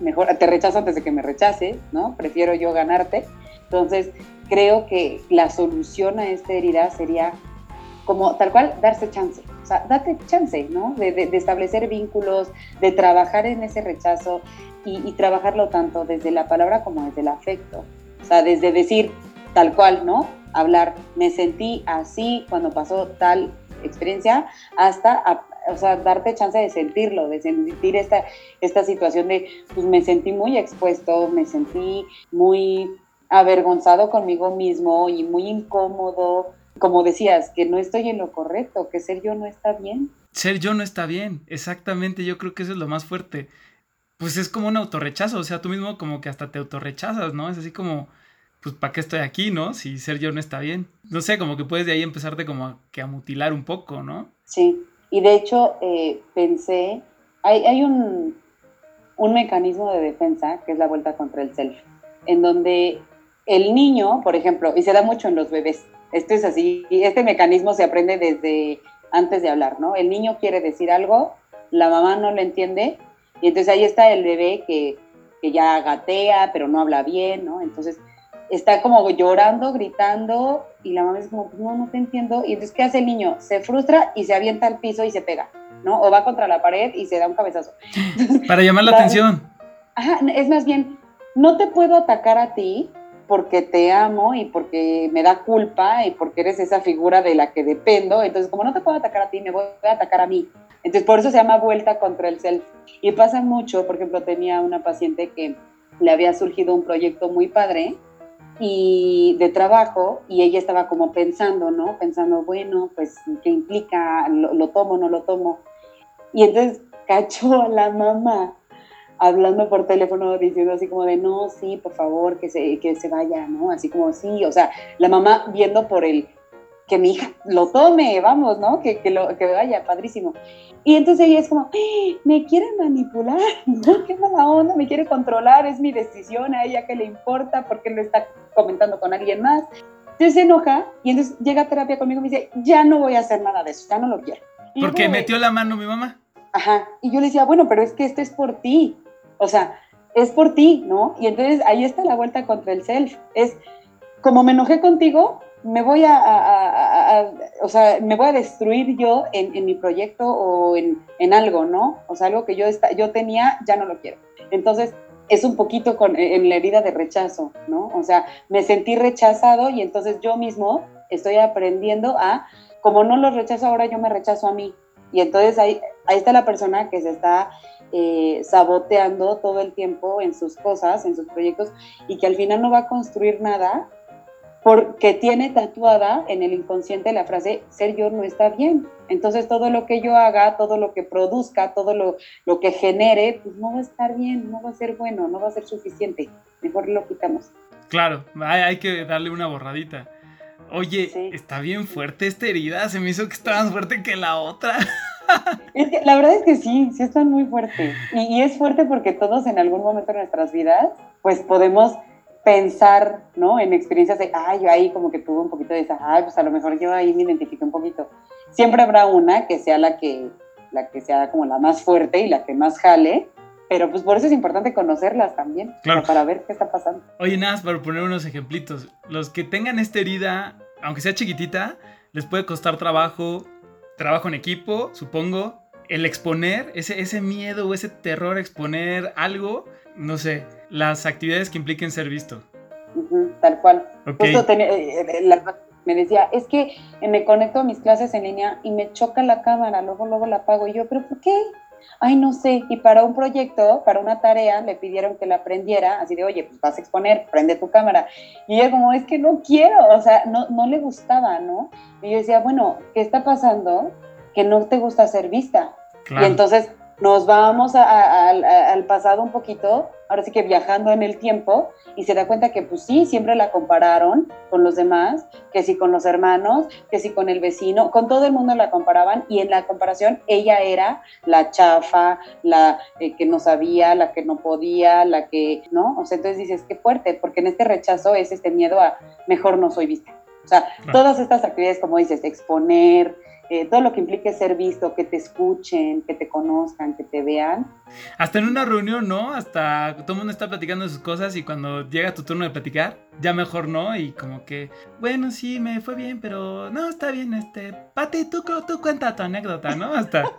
Mejor, te rechazo antes de que me rechaces, ¿no? Prefiero yo ganarte. Entonces, creo que la solución a esta herida sería como tal cual darse chance, o sea, date chance, ¿no? De, de- de establecer vínculos, de trabajar en ese rechazo y, y trabajarlo tanto desde la palabra como desde el afecto, o sea, desde decir tal cual, ¿no? Hablar, me sentí así cuando pasó tal experiencia, hasta, o sea, darte chance de sentirlo, de sentir esta, esta situación de, pues me sentí muy expuesto, me sentí muy avergonzado conmigo mismo y muy incómodo, como decías, que no estoy en lo correcto, que ser yo no está bien. Ser yo no está bien, exactamente, yo creo que eso es lo más fuerte. Pues es como un autorrechazo, o sea, tú mismo como que hasta te autorrechazas, ¿no? Es así como, pues, ¿para qué estoy aquí, no? Si ser yo no está bien. No sé, como que puedes de ahí empezarte como a, que a mutilar un poco, ¿no? Sí, y de hecho eh, pensé, hay, hay un, un mecanismo de defensa que es la vuelta contra el self, en donde el niño, por ejemplo, y se da mucho en los bebés, esto es así, este mecanismo se aprende desde antes de hablar, ¿no? El niño quiere decir algo la mamá no le entiende y entonces ahí está el bebé que, que ya gatea, pero no habla bien, ¿no? Entonces está como llorando, gritando y la mamá es como, no, no te entiendo. Y entonces, ¿qué hace el niño? Se frustra y se avienta al piso y se pega, ¿no? O va contra la pared y se da un cabezazo. Para llamar la atención. Ajá, es más bien, no te puedo atacar a ti porque te amo y porque me da culpa y porque eres esa figura de la que dependo. Entonces, como no te puedo atacar a ti, me voy a atacar a mí. Entonces, por eso se llama vuelta contra el self. Y pasa mucho, por ejemplo, tenía una paciente que le había surgido un proyecto muy padre y de trabajo y ella estaba como pensando, ¿no? Pensando, bueno, pues, ¿qué implica? ¿Lo, lo tomo, no lo tomo? Y entonces cachó a la mamá hablando por teléfono diciendo así como de, no, sí, por favor, que se, que se vaya, ¿no? Así como, sí, o sea, la mamá viendo por el, que mi hija lo tome, vamos, ¿no? Que, que, lo, que vaya, padrísimo. Y entonces ella es como, "Ah, me quiere manipular, ¿no? Qué mala onda, me quiere controlar, es mi decisión, a ella qué le importa, porque lo está comentando con alguien más. Entonces se enoja y entonces llega a terapia conmigo y me dice, ya no voy a hacer nada de eso, ya no lo quiero. Y yo Porque de, metió la mano mi mamá. Ajá. Y yo le decía, bueno, pero es que esto es por ti. O sea, es por ti, ¿no? Y entonces ahí está la vuelta contra el self. Es como me enojé contigo, me voy a, o sea, me voy a destruir yo en, en mi proyecto o en, en algo, ¿no? O sea, algo que yo, esta- yo tenía, ya no lo quiero. Entonces, es un poquito con, en la herida de rechazo, ¿no? O sea, me sentí rechazado y entonces yo mismo estoy aprendiendo a, como no lo rechazo ahora, yo me rechazo a mí. Y entonces ahí, ahí está la persona que se está eh, saboteando todo el tiempo en sus cosas, en sus proyectos, y que al final no va a construir nada porque tiene tatuada en el inconsciente la frase, ser yo no está bien. Entonces todo lo que yo haga, todo lo que produzca, todo lo, lo que genere, pues no va a estar bien, no va a ser bueno, no va a ser suficiente. Mejor lo quitamos. Claro, hay, hay que darle una borradita. Oye, Sí. está bien fuerte esta herida. Se me hizo que está más fuerte que la otra. Es que la verdad es que sí, sí están muy fuertes. Y, y es fuerte porque todos en algún momento de nuestras vidas, pues podemos pensar, ¿no? En experiencias de, ay, yo ahí como que tuve un poquito de esa, ay, pues a lo mejor yo ahí me identifiqué un poquito. Siempre habrá una que sea la que, la que sea como la más fuerte y la que más jale, pero pues por eso es importante conocerlas también, Claro. para ver qué está pasando. Oye, nada, más para poner unos ejemplitos. Los que tengan esta herida, aunque sea chiquitita, les puede costar trabajo, trabajo en equipo, supongo. El exponer, ese, ese miedo o ese terror a exponer algo, no sé, las actividades que impliquen ser visto. Ujú, tal cual. Ok. Justo tenía- eh, eh, la- me decía, es que me conecto a mis clases en línea y me choca la cámara, luego, luego la apago. Y yo, ¿pero por qué? Ay, no sé. Y para un proyecto, para una tarea, le pidieron que la aprendiera, así de, oye, pues vas a exponer, prende tu cámara. Y ella como, es que no quiero, o sea, no, no le gustaba, ¿no? Y yo decía, bueno, ¿qué está pasando? Que no te gusta ser vista. Claro. Y entonces nos vamos a- a- al- a- al pasado un poquito, ahora sí que viajando en el tiempo, y se da cuenta que pues sí, siempre la compararon con los demás, que sí con los hermanos, que sí con el vecino, con todo el mundo la comparaban, y en la comparación ella era la chafa, la eh, que no sabía, la que no podía, la que, ¿no? O sea, entonces dices, qué fuerte, porque en este rechazo es este miedo a mejor no soy vista. O sea, todas estas actividades, como dices, exponer, eh, todo lo que implique ser visto, que te escuchen, que te conozcan, que te vean. Hasta en una reunión, ¿no? Hasta todo el mundo está platicando de sus cosas y cuando llega tu turno de platicar, ya mejor no. Y como que, bueno, sí, me fue bien, pero no, está bien, este. Pati, tú, tú cuenta tu anécdota, ¿no? Hasta.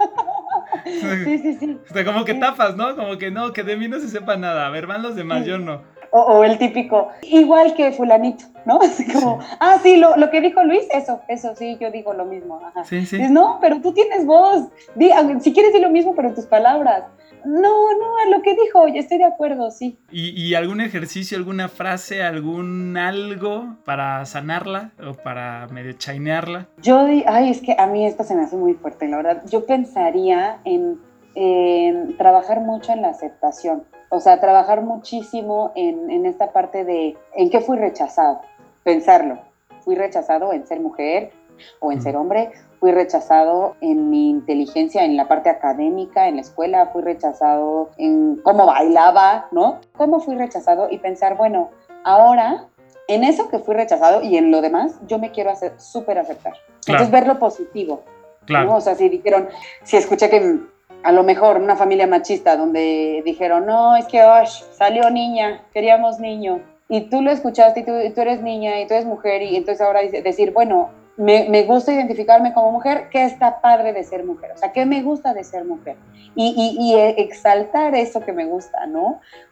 Sí, sí, sí. Hasta como que tapas, ¿no? Como que no, que de mí no se sepa nada. A ver, van los demás, Sí. yo no. O, o el típico, igual que fulanito, ¿no? Así como, ah, sí, lo, lo que dijo Luis, eso, eso, sí, yo digo lo mismo. Ajá. Sí, sí. Dices, no, pero tú tienes voz. Di, aunque- si quieres decir lo mismo, pero en tus palabras. No, no, a lo que dijo, yo estoy de acuerdo, sí. ¿Y, y algún ejercicio, alguna frase, algún algo para sanarla o para medio chainearla? Yo, di- ay, es que a mí esto se me hace muy fuerte, la verdad. Yo pensaría en, en trabajar mucho en la aceptación, o sea, trabajar muchísimo en, en esta parte de en qué fui rechazado, pensarlo. Fui rechazado en ser mujer o en ser hombre, fui rechazado en mi inteligencia, en la parte académica, en la escuela, fui rechazado en cómo bailaba, ¿no? ¿Cómo fui rechazado? Y pensar, bueno, ahora en eso que fui rechazado y en lo demás, yo me quiero hacer súper aceptar. Claro. Entonces, ver lo positivo. ¿no? Claro. O sea, si dijeron, si escuché que a lo mejor una familia machista donde dijeron, no, es que osh, salió niña, queríamos niño. Y tú lo escuchaste y tú, eres niña y tú eres mujer y entonces ahora decir, bueno, me, me gusta identificarme como mujer, ¿qué está padre de ser mujer? O sea, ¿qué me gusta de ser mujer? Y, y, exaltar eso que me gusta, ¿no?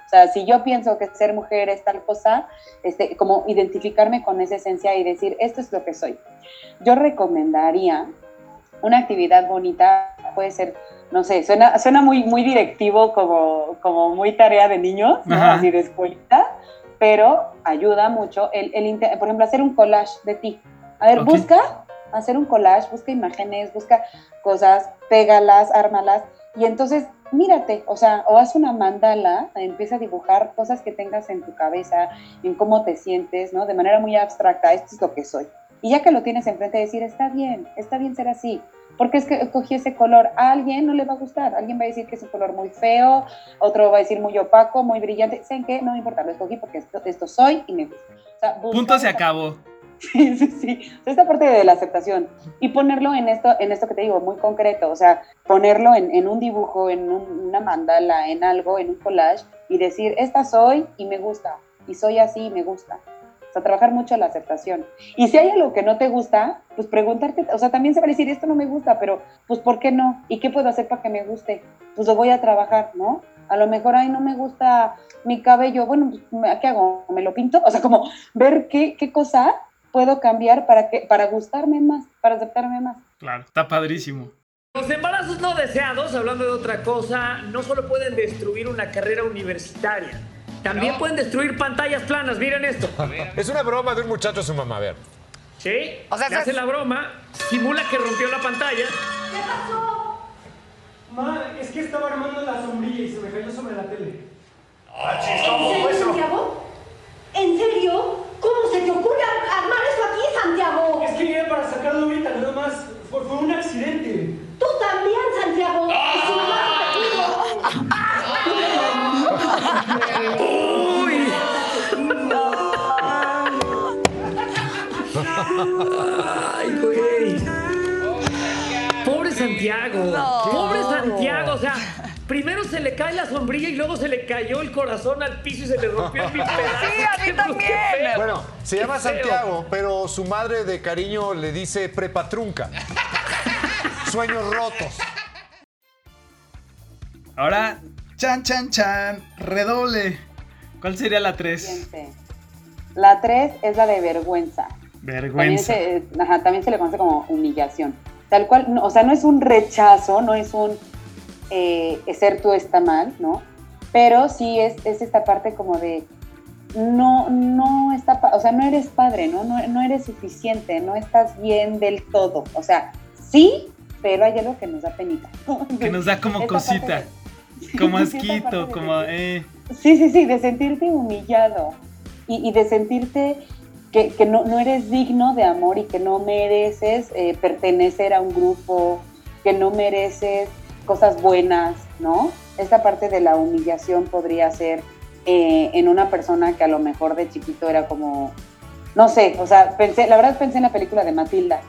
O sea, si yo pienso que ser mujer es tal cosa, este, como identificarme con esa esencia y decir, esto es lo que soy. Yo recomendaría una actividad bonita, puede ser, no sé, suena, suena muy, muy directivo, como, como muy tarea de niños, ¿no? Así de escuelita, pero ayuda mucho, el, el, por ejemplo, hacer un collage de ti. A ver, Ok. busca hacer un collage, busca imágenes, busca cosas, pégalas, ármalas, y entonces mírate, o sea, o haz una mandala, empieza a dibujar cosas que tengas en tu cabeza, en cómo te sientes, ¿no? De manera muy abstracta, esto es lo que soy. Y ya que lo tienes enfrente, decir, está bien, está bien ser así. Porque es que escogí ese color. A alguien no le va a gustar. Alguien va a decir que es un color muy feo, otro va a decir muy opaco, muy brillante. ¿Saben qué? No me importa, lo escogí porque esto, esto soy y me gusta. O sea, Punto se acabó. Sí, sí, sí. O sea, esta parte de la aceptación y ponerlo en esto, en esto que te digo, muy concreto, o sea, ponerlo en, en un dibujo, en un- una mandala, en algo, en un collage y decir, esta soy y me gusta, y soy así y me gusta. Sea, trabajar mucho la aceptación. Y si hay algo que no te gusta, pues preguntarte, o sea, también se va a decir, esto no me gusta, pero pues ¿por qué no? ¿Y qué puedo hacer para que me guste? Pues lo voy a trabajar, ¿no? A lo mejor, ay, no me gusta mi cabello, bueno, pues, ¿qué hago? ¿Me lo pinto? O sea, como ver qué, qué cosa puedo cambiar para, que, para gustarme más, para aceptarme más. Claro, está padrísimo. Los embarazos no deseados, hablando de otra cosa, no solo pueden destruir una carrera universitaria, también pueden destruir pantallas planas. Miren esto. Es una broma de un muchacho a su mamá, a ver. ¿Sí? O sea, Le hace es- la broma, simula que rompió la pantalla. Ma, es que estaba armando la sombrilla y se me cayó sobre la tele. ¿En serio, Santiago? ¿En serio? ¿Cómo se te ocurre ar- armar eso aquí, Santiago? Es que llegué para sacarlo ahorita, nada más. Fue, fue un accidente. Tú también, Santiago. Y ¡Ay, güey! Pobre Santiago. Pobre Santiago. O sea, primero se le cae la sombrilla y luego se le cayó el corazón al piso y se le rompió en mil pedazos. Sí, a mí también. Bueno, se llama. Santiago, pero su madre de cariño le dice prepatrunca. Sueños rotos. Ahora, chan, chan, chan, redoble. ¿Cuál sería la 3? Fíjense. La tres es la de vergüenza. También Vergüenza. se, ajá, también se le conoce como humillación. Tal cual, no, o sea, no es un rechazo, no es un eh, ser tú está mal, ¿no? Pero sí es, es esta parte como de no, no está, o sea, no eres padre, ¿no? ¿no? No eres suficiente, no estás bien del todo. O sea, sí, pero hay algo que nos da penita. Que nos da como cosita. de- Como asquito, como, eh. Sí, sí, sí, de sentirte humillado y, y de sentirte que, que no, no eres digno de amor y que no mereces eh, pertenecer a un grupo, que no mereces cosas buenas, ¿no? Esta parte de la humillación podría ser eh, en una persona que a lo mejor de chiquito era como, no sé, o sea, pensé, la verdad pensé en la película de Matilda.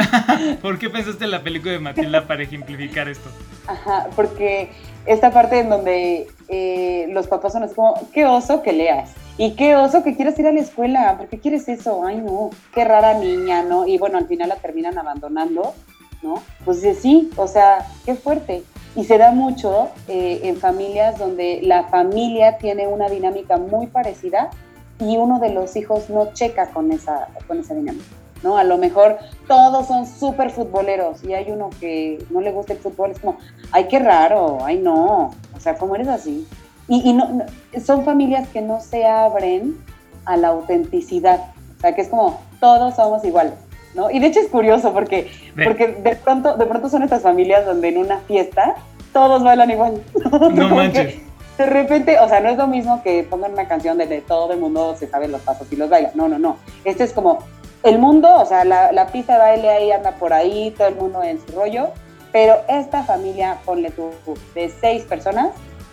¿Por qué pensaste en la película de Matilda para ejemplificar esto? Ajá, porque esta parte en donde eh, los papás son así como, qué oso que leas. Y qué oso que quieras ir a la escuela. ¿Por qué quieres eso? Ay, no, qué rara niña, ¿no? Y bueno, al final la terminan abandonando, ¿no? Pues sí, o sea, qué fuerte. Y se da mucho eh, en familias donde la familia tiene una dinámica muy parecida y uno de los hijos no checa con esa, con esa dinámica. ¿No? A lo mejor todos son súper futboleros y hay uno que no le gusta el fútbol, es como, ay, qué raro, ay, no, o sea, ¿cómo eres así? Y, y no, no- son familias que no se abren a la autenticidad, o sea, que es como, todos somos iguales, ¿no? Y de hecho es curioso porque, porque de, pronto, de pronto son estas familias donde en una fiesta todos bailan igual. No manches. De repente, o sea, no es lo mismo que pongan una canción de, de todo el mundo se sabe los pasos y los baila. No, no, no. Este es como el mundo, o sea, la, la pista de baile ahí anda por ahí, todo el mundo en su rollo, pero esta familia, ponle tú, de seis personas,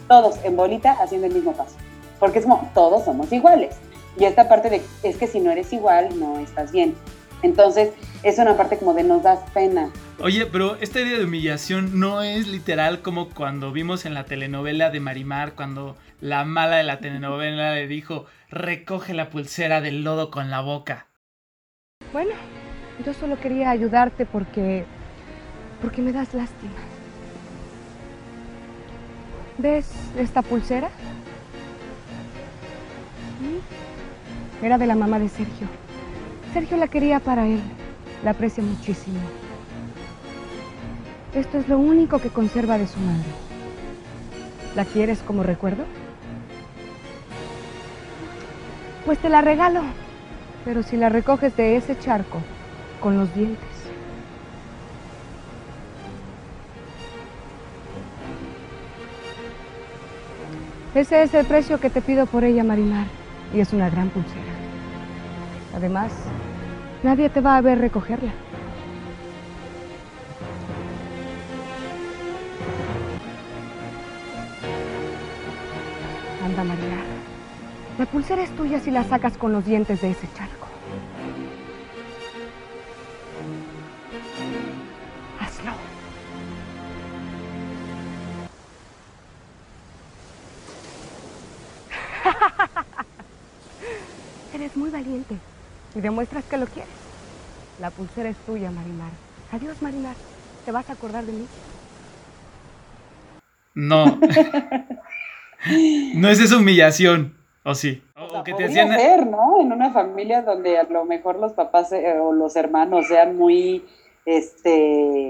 todos en bolita haciendo el mismo paso. Porque es como, todos somos iguales. Y esta parte de, es que si no eres igual, no estás bien. Entonces, es una parte como de nos das pena, Oye, pero esta idea de humillación no es literal como cuando vimos en la telenovela de Marimar, cuando la mala de la telenovela le dijo, recoge la pulsera del lodo con la boca. Bueno, yo solo quería ayudarte porque. porque me das lástima. ¿Ves esta pulsera? Era de la mamá de Sergio. Sergio la quería para él. La aprecia muchísimo. Esto es lo único que conserva de su madre. ¿La quieres como recuerdo? Pues te la regalo. Pero si la recoges de ese charco, con los dientes. Ese es el precio que te pido por ella, Marimar. Y es una gran pulsera. Además, nadie te va a ver recogerla. Anda, Marimar. La pulsera es tuya si la sacas con los dientes de ese charco. Demuestras que lo quieres. La pulsera es tuya, Marimar. Adiós, Marimar. ¿Te vas a acordar de mí? No. no es esa humillación. ¿O sí? O, que te Podría hacían. ser, ¿no? En una familia donde a lo mejor los papás eh, o los hermanos sean muy este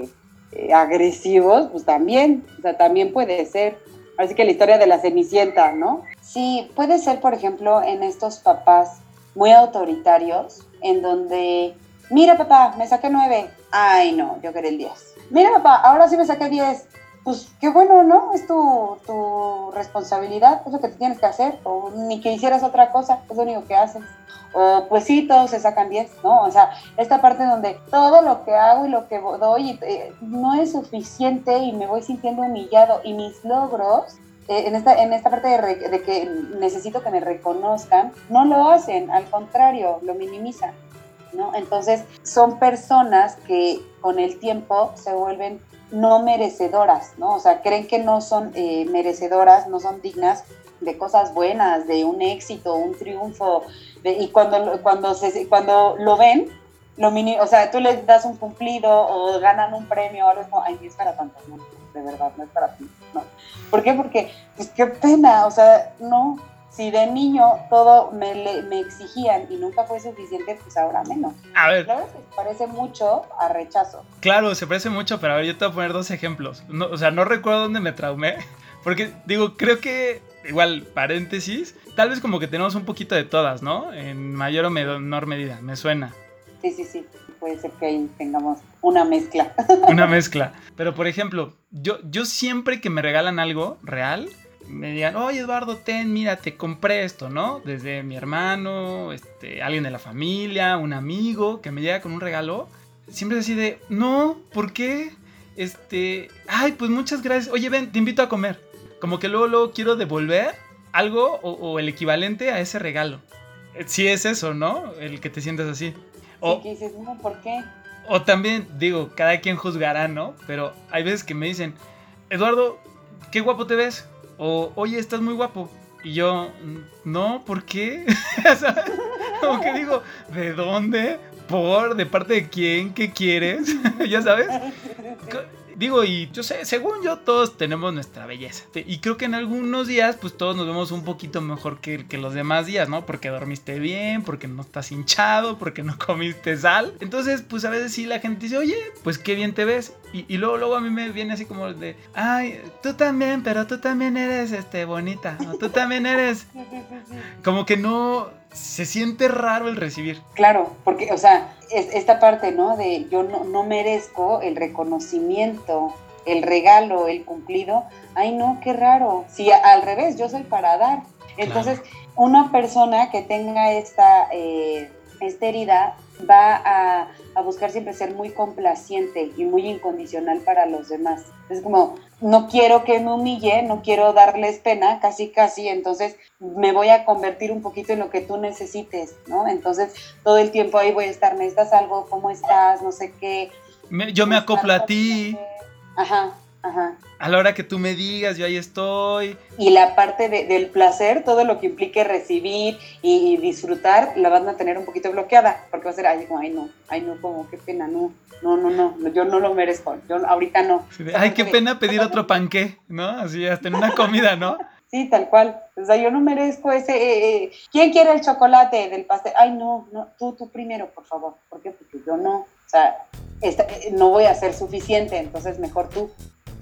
eh, agresivos, pues también, o sea, también puede ser. Así que la historia de la Cenicienta, ¿no? Sí, puede ser, por ejemplo, en estos papás muy autoritarios, en donde, mira papá, me saqué nueve. Ay, no, yo quería el 10. Mira papá, ahora sí me saqué 10. Pues qué bueno, ¿no? Es tu, tu responsabilidad, es lo que te tienes que hacer. O ni que hicieras otra cosa, es lo único que haces. O pues sí, todos se sacan 10, ¿no? O sea, esta parte donde todo lo que hago y lo que doy eh, no es suficiente y me voy sintiendo humillado y mis logros en, esta, en esta parte de, de que necesito que me reconozcan, no lo hacen, al contrario, lo minimizan. ¿no? Entonces, son personas que con el tiempo se vuelven no merecedoras, ¿no? O sea, creen que no son eh, merecedoras, no son dignas de cosas buenas, de un éxito, un triunfo, de- y cuando, cuando, se, cuando lo ven, lo mini, o sea, tú les das un cumplido o ganan un premio o algo, es como, ay, es para tanto, no, de verdad, no es para ti, no. ¿Por qué? Porque, pues qué pena, o sea, no, si de niño todo me, le- me exigían y nunca fue suficiente, pues ahora menos. A ver. Es que parece mucho a rechazo. Claro, se parece mucho, pero a ver, yo te voy a poner dos ejemplos. No, o sea, no recuerdo dónde me traumé. Porque, digo, creo que, igual, paréntesis, tal vez como que tenemos un poquito de todas, ¿no? En mayor o menor medida, me suena. Sí, sí, sí, puede ser que ahí tengamos una mezcla. Una mezcla. Pero, por ejemplo, yo, yo siempre que me regalan algo real, me digan, oye Eduardo, ten, mira, te compré esto, ¿no? Desde mi hermano, este, alguien de la familia, un amigo que me llega con un regalo. Siempre es así de, no, ¿por qué? Este, ay, pues muchas gracias. Oye, ven, te invito a comer. Como que luego, luego quiero devolver algo o, o el equivalente a ese regalo. Eh, Sí es eso, ¿no? El que te sientas así. O, Y que dices, no, ¿por qué? o también, digo, cada quien juzgará, ¿no? Pero hay veces que me dicen, Eduardo, qué guapo te ves. O, oye, estás muy guapo. Y yo, no, ¿por qué? Como que digo, ¿de dónde? ¿Por? ¿De parte de quién? ¿Qué quieres? ¿Ya sabes? Digo, y yo sé, según yo, todos tenemos nuestra belleza. Y creo que en algunos días, pues todos nos vemos un poquito mejor que, que los demás días, ¿no? Porque dormiste bien, porque no estás hinchado, porque no comiste sal. Entonces, pues a veces sí la gente dice, oye, pues qué bien te ves. Y, y luego, luego a mí me viene así como de, ay, tú también, pero tú también eres, este, bonita. Tú también eres. Como que no, se siente raro el recibir. Claro, porque, o sea, es, esta parte, ¿no? De yo no, no merezco el reconocimiento, el regalo, el cumplido. Ay, no, qué raro. Si al revés, yo soy para dar. Entonces, una persona que tenga esta, eh, esta herida va a, a buscar siempre ser muy complaciente y muy incondicional para los demás. Es como, no quiero que me humille, no quiero darles pena, casi, casi, entonces me voy a convertir un poquito en lo que tú necesites, ¿no? Entonces, todo el tiempo ahí voy a estar, ¿necesitas algo? ¿Cómo estás? No sé qué. Me- yo me acoplo a ti. Ajá, ajá. A la hora que tú me digas, yo ahí estoy. Y la parte de- del placer, todo lo que implique recibir y, disfrutar, la van a tener un poquito bloqueada, porque va a ser, ay, como, ay, no, ay, no, como, qué pena, no, no, no, no, yo no lo merezco, yo ahorita no. Ay, qué pena pedir otro panqué, ¿no? Así, hasta en una comida, ¿no? Sí, tal cual. O sea, yo no merezco ese. eh, eh, ¿Quién quiere el chocolate del pastel? Ay, no, no, tú, tú primero, por favor. ¿Por qué? Porque yo no. O sea, esta- eh, no voy a ser suficiente, entonces mejor tú.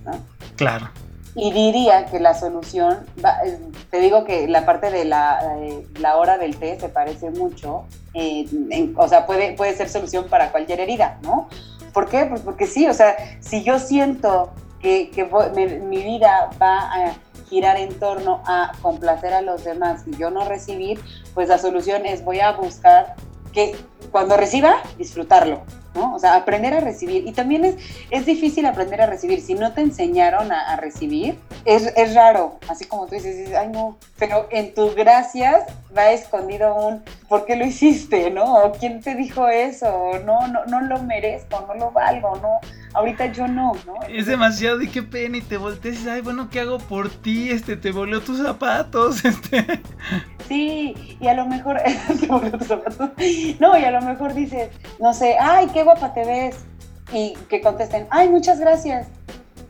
¿No? Claro. Y diría que la solución, va- eh, te digo que la parte de la, eh, la hora del té se parece mucho, eh, en- o sea, puede, puede ser solución para cualquier herida, ¿no? ¿Por qué? Pues porque sí, o sea, si yo siento que, que voy- me- mi vida va a girar en torno a complacer a los demás y yo no recibir, pues la solución es voy a buscar que cuando reciba, disfrutarlo, ¿no? O sea, aprender a recibir. Y también es, es difícil aprender a recibir. Si no te enseñaron a, a recibir, es, es raro. Así como tú dices, ay no, pero en tus gracias va escondido un, ¿por qué lo hiciste? ¿No? ¿O quién te dijo eso? ¿O No, no, no lo merezco, no lo valgo, no. Ahorita yo no, ¿no? Es demasiado y qué pena y te volteas y dices, ay, bueno, ¿qué hago por ti? Este, te volvió tus zapatos, este. Sí, y a lo mejor, te volvió tus zapatos. no, y a lo mejor dices, no sé, ay, qué guapa te ves. Y que contesten, ay, muchas gracias.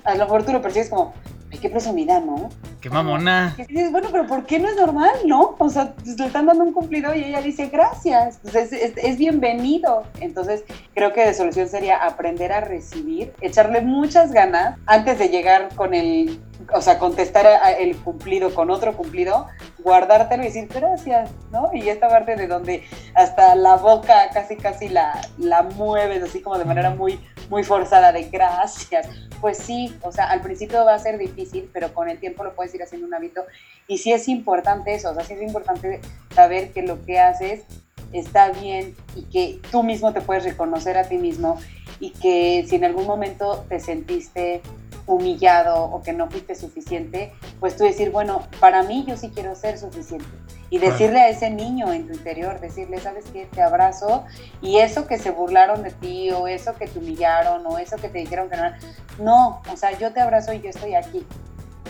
A lo mejor tú lo percibes como, ay, qué presumida, ¿no? Qué mamona. Y dices, bueno, pero ¿por qué no es normal, no? O sea, pues, le están dando un cumplido y ella dice gracias, pues es, es- es bienvenido. Entonces, creo que de solución sería aprender a recibir, echarle muchas ganas antes de llegar con el, o sea, contestar a- el cumplido con otro cumplido, guardártelo y decir gracias, ¿no? Y esta parte de donde hasta la boca casi, casi la, la mueves así como de manera muy, muy forzada de gracias. Pues sí, o sea, al principio va a ser difícil, pero con el tiempo lo puedes ir haciendo un hábito. Y sí es importante eso, o sea, sí es importante saber que lo que haces está bien y que tú mismo te puedes reconocer a ti mismo y que si en algún momento te sentiste humillado o que no fuiste suficiente, pues tú decir, bueno, para mí yo sí quiero ser suficiente. Y decirle a ese niño en tu interior, decirle, ¿sabes qué? Te abrazo y eso que se burlaron de ti o eso que te humillaron o eso que te dijeron que no, no, o sea, yo te abrazo y yo estoy aquí.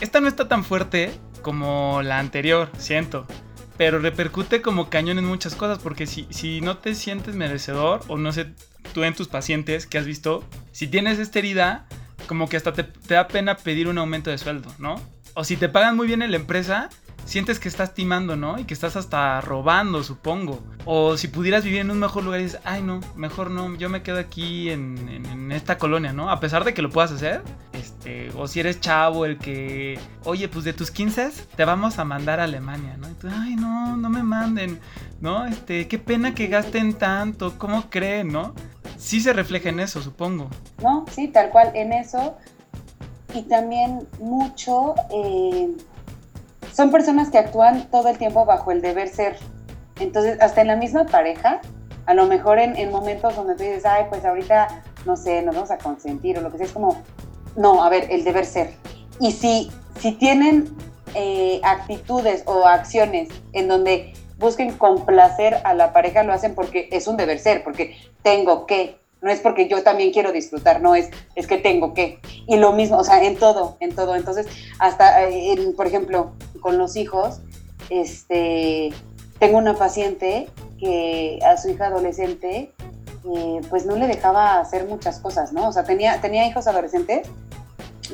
Esta no está tan fuerte como la anterior, siento. Pero repercute como cañón en muchas cosas. Porque si, si no te sientes merecedor, o no sé, tú en tus pacientes que has visto, si tienes esta herida, como que hasta te, te da pena pedir un aumento de sueldo, ¿no? O si te pagan muy bien en la empresa, sientes que estás timando, ¿no? Y que estás hasta robando, supongo. O si pudieras vivir en un mejor lugar y dices, ay no, mejor no, yo me quedo aquí en, esta colonia, ¿no? A pesar de que lo puedas hacer. Este, o si eres chavo, el que, oye, pues de tus 15 te vamos a mandar a Alemania, ¿no? Ay no, no me manden, ¿no? Este, qué pena que gasten tanto, ¿cómo creen, no? Sí se refleja en eso, supongo. ¿no? Sí, tal cual, en eso. Y también mucho, eh, son personas que actúan todo el tiempo bajo el deber ser. Entonces, hasta en la misma pareja, a lo mejor en, en momentos donde tú dices, ay, pues ahorita, no sé, nos vamos a consentir o lo que sea, es como, no, a ver, el deber ser. Y si, si tienen eh, actitudes o acciones en donde busquen complacer a la pareja, lo hacen porque es un deber ser, porque tengo que, no es porque yo también quiero disfrutar, no es, es que tengo que. Y lo mismo, o sea, en todo, en todo. Entonces, hasta, eh, en, por ejemplo, con los hijos, este, tengo una paciente que a su hija adolescente, eh, pues no le dejaba hacer muchas cosas, ¿no? O sea, tenía, tenía hijos adolescentes,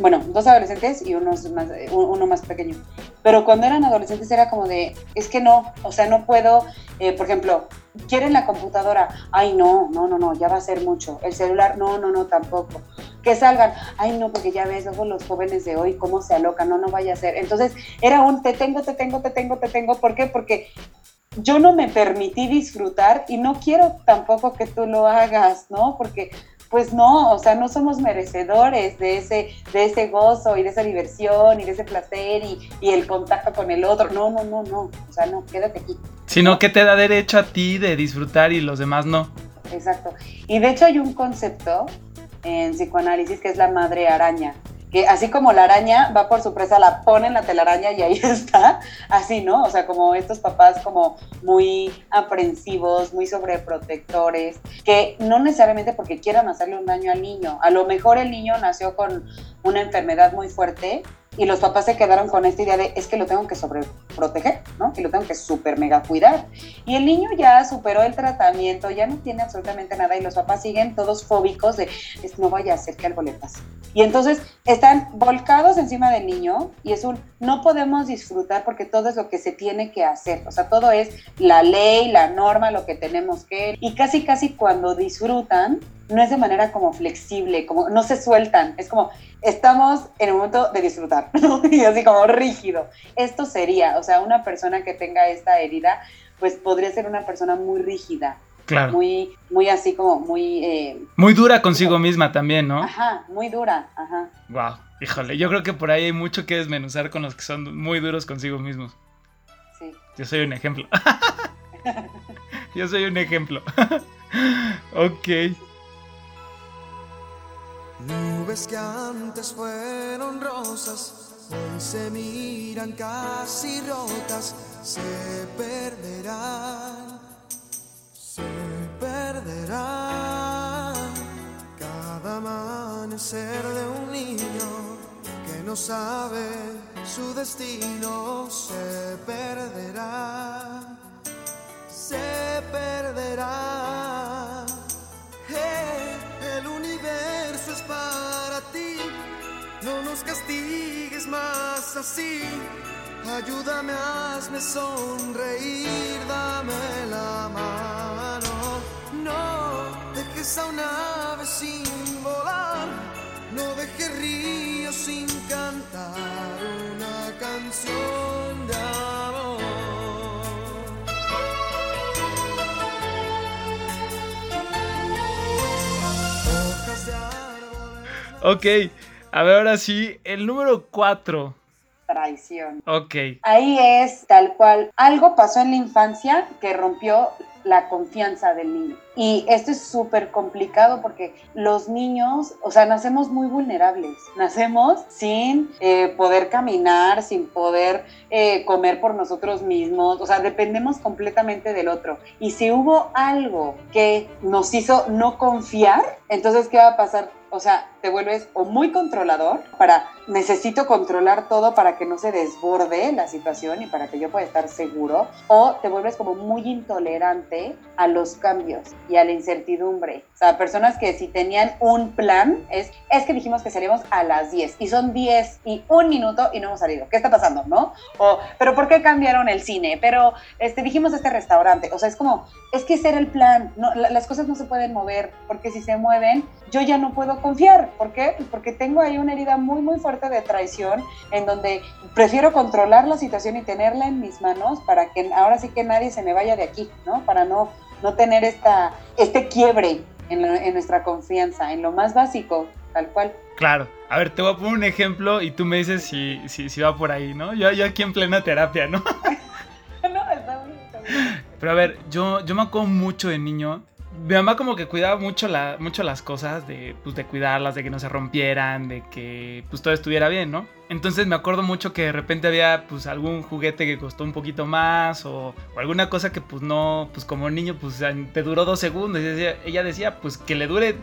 bueno, dos adolescentes y unos más, eh, uno más pequeño. Pero cuando eran adolescentes era como de, es que no, o sea, no puedo, eh, por ejemplo, quieren la computadora, ay no, no, no, no, ya va a ser mucho. El celular, no, no, no, tampoco. Que salgan, ay no, porque ya ves, luego los jóvenes de hoy, cómo se alocan, no, no vaya a ser. Entonces era un te tengo, te tengo, te tengo, te tengo. ¿Por qué? Porque yo no me permití disfrutar y no quiero tampoco que tú lo hagas, ¿no? Porque pues no, o sea, no somos merecedores de ese, de ese gozo y de esa diversión y de ese placer y, y el contacto con el otro. No, no, no, no, o sea, no, quédate aquí. Sino que te da derecho a ti de disfrutar y los demás no. Exacto. Y de hecho hay un concepto en psicoanálisis que es la madre araña, que así como la araña va por su presa, la pone en la telaraña y ahí está, así, ¿no? O sea, como estos papás como muy aprensivos, muy sobreprotectores, que no necesariamente porque quieran hacerle un daño al niño, a lo mejor el niño nació con una enfermedad muy fuerte y los papás se quedaron con esta idea de es que lo tengo que sobreproteger, ¿no? Que lo tengo que super mega cuidar. Y el niño ya superó el tratamiento, ya no tiene absolutamente nada y los papás siguen todos fóbicos de no vaya a hacer que algo le pase. Y entonces están volcados encima del niño y es un no podemos disfrutar porque todo es lo que se tiene que hacer. O sea, todo es la ley, la norma, lo que tenemos que. Y casi, casi cuando disfrutan, no es de manera como flexible, como no se sueltan. Es como estamos en el momento de disfrutar, ¿no? y así como rígido. Esto sería, o sea, una persona que tenga esta herida, pues podría ser una persona muy rígida. Claro. Muy, muy así como muy... eh, Muy dura consigo misma también, ¿no? Ajá, muy dura, ajá. Wow, híjole, yo creo que por ahí hay mucho que desmenuzar con los que son muy duros consigo mismos. Sí. Yo soy un ejemplo. Yo soy un ejemplo. ok. Nubes que antes fueron rosas, hoy se miran casi rotas, se perderán, se perderán. Cada amanecer de un niño que no sabe su destino se perderá, se perderá. El universo es para ti. No nos castigues más así. Ayúdame, hazme sonreír, dame la mano. No dejes a un ave sin volar. No dejes ríos Ok. A ver, ahora sí, el número 4. Traición. Ok. Ahí es tal cual. Algo pasó en la infancia que rompió la confianza del niño. Y esto es súper complicado porque los niños, o sea, nacemos muy vulnerables. Nacemos sin eh, poder caminar, sin poder eh, comer por nosotros mismos. O sea, dependemos completamente del otro. Y si hubo algo que nos hizo no confiar, entonces, ¿qué va a pasar? O sea, te vuelves o muy controlador para necesito controlar todo para que no se desborde la situación y para que yo pueda estar seguro, o te vuelves como muy intolerante a los cambios y a la incertidumbre. O sea, personas que si tenían un plan, es, es que dijimos que salíamos a las 10 y son 10 y un minuto y no hemos salido. ¿Qué está pasando? ¿No? O, pero ¿por qué cambiaron el cine? Pero este, dijimos este restaurante. O sea, es como, es que ese era el plan. No, la- las cosas no se pueden mover porque si se mueven, yo ya no puedo confiar. ¿Por qué? Pues porque tengo ahí una herida muy, muy fuerte de traición en donde prefiero controlar la situación y tenerla en mis manos para que ahora sí que nadie se me vaya de aquí, ¿no? Para no, no tener esta, este quiebre en, en nuestra confianza, en lo más básico, tal cual. Claro. A ver, te voy a poner un ejemplo y tú me dices si, si, si va por ahí, ¿no? Yo, yo aquí en plena terapia, ¿no? no, está bien, está bien. Pero a ver, yo, yo me acuerdo mucho de niño. Mi mamá como que cuidaba mucho, la, mucho las cosas, de, pues, de cuidarlas, de que no se rompieran, de que pues todo estuviera bien, ¿no? Entonces me acuerdo mucho que de repente había pues algún juguete que costó un poquito más o, alguna cosa que pues no, pues como niño pues te duró dos segundos. Y decía- ella decía pues que le dure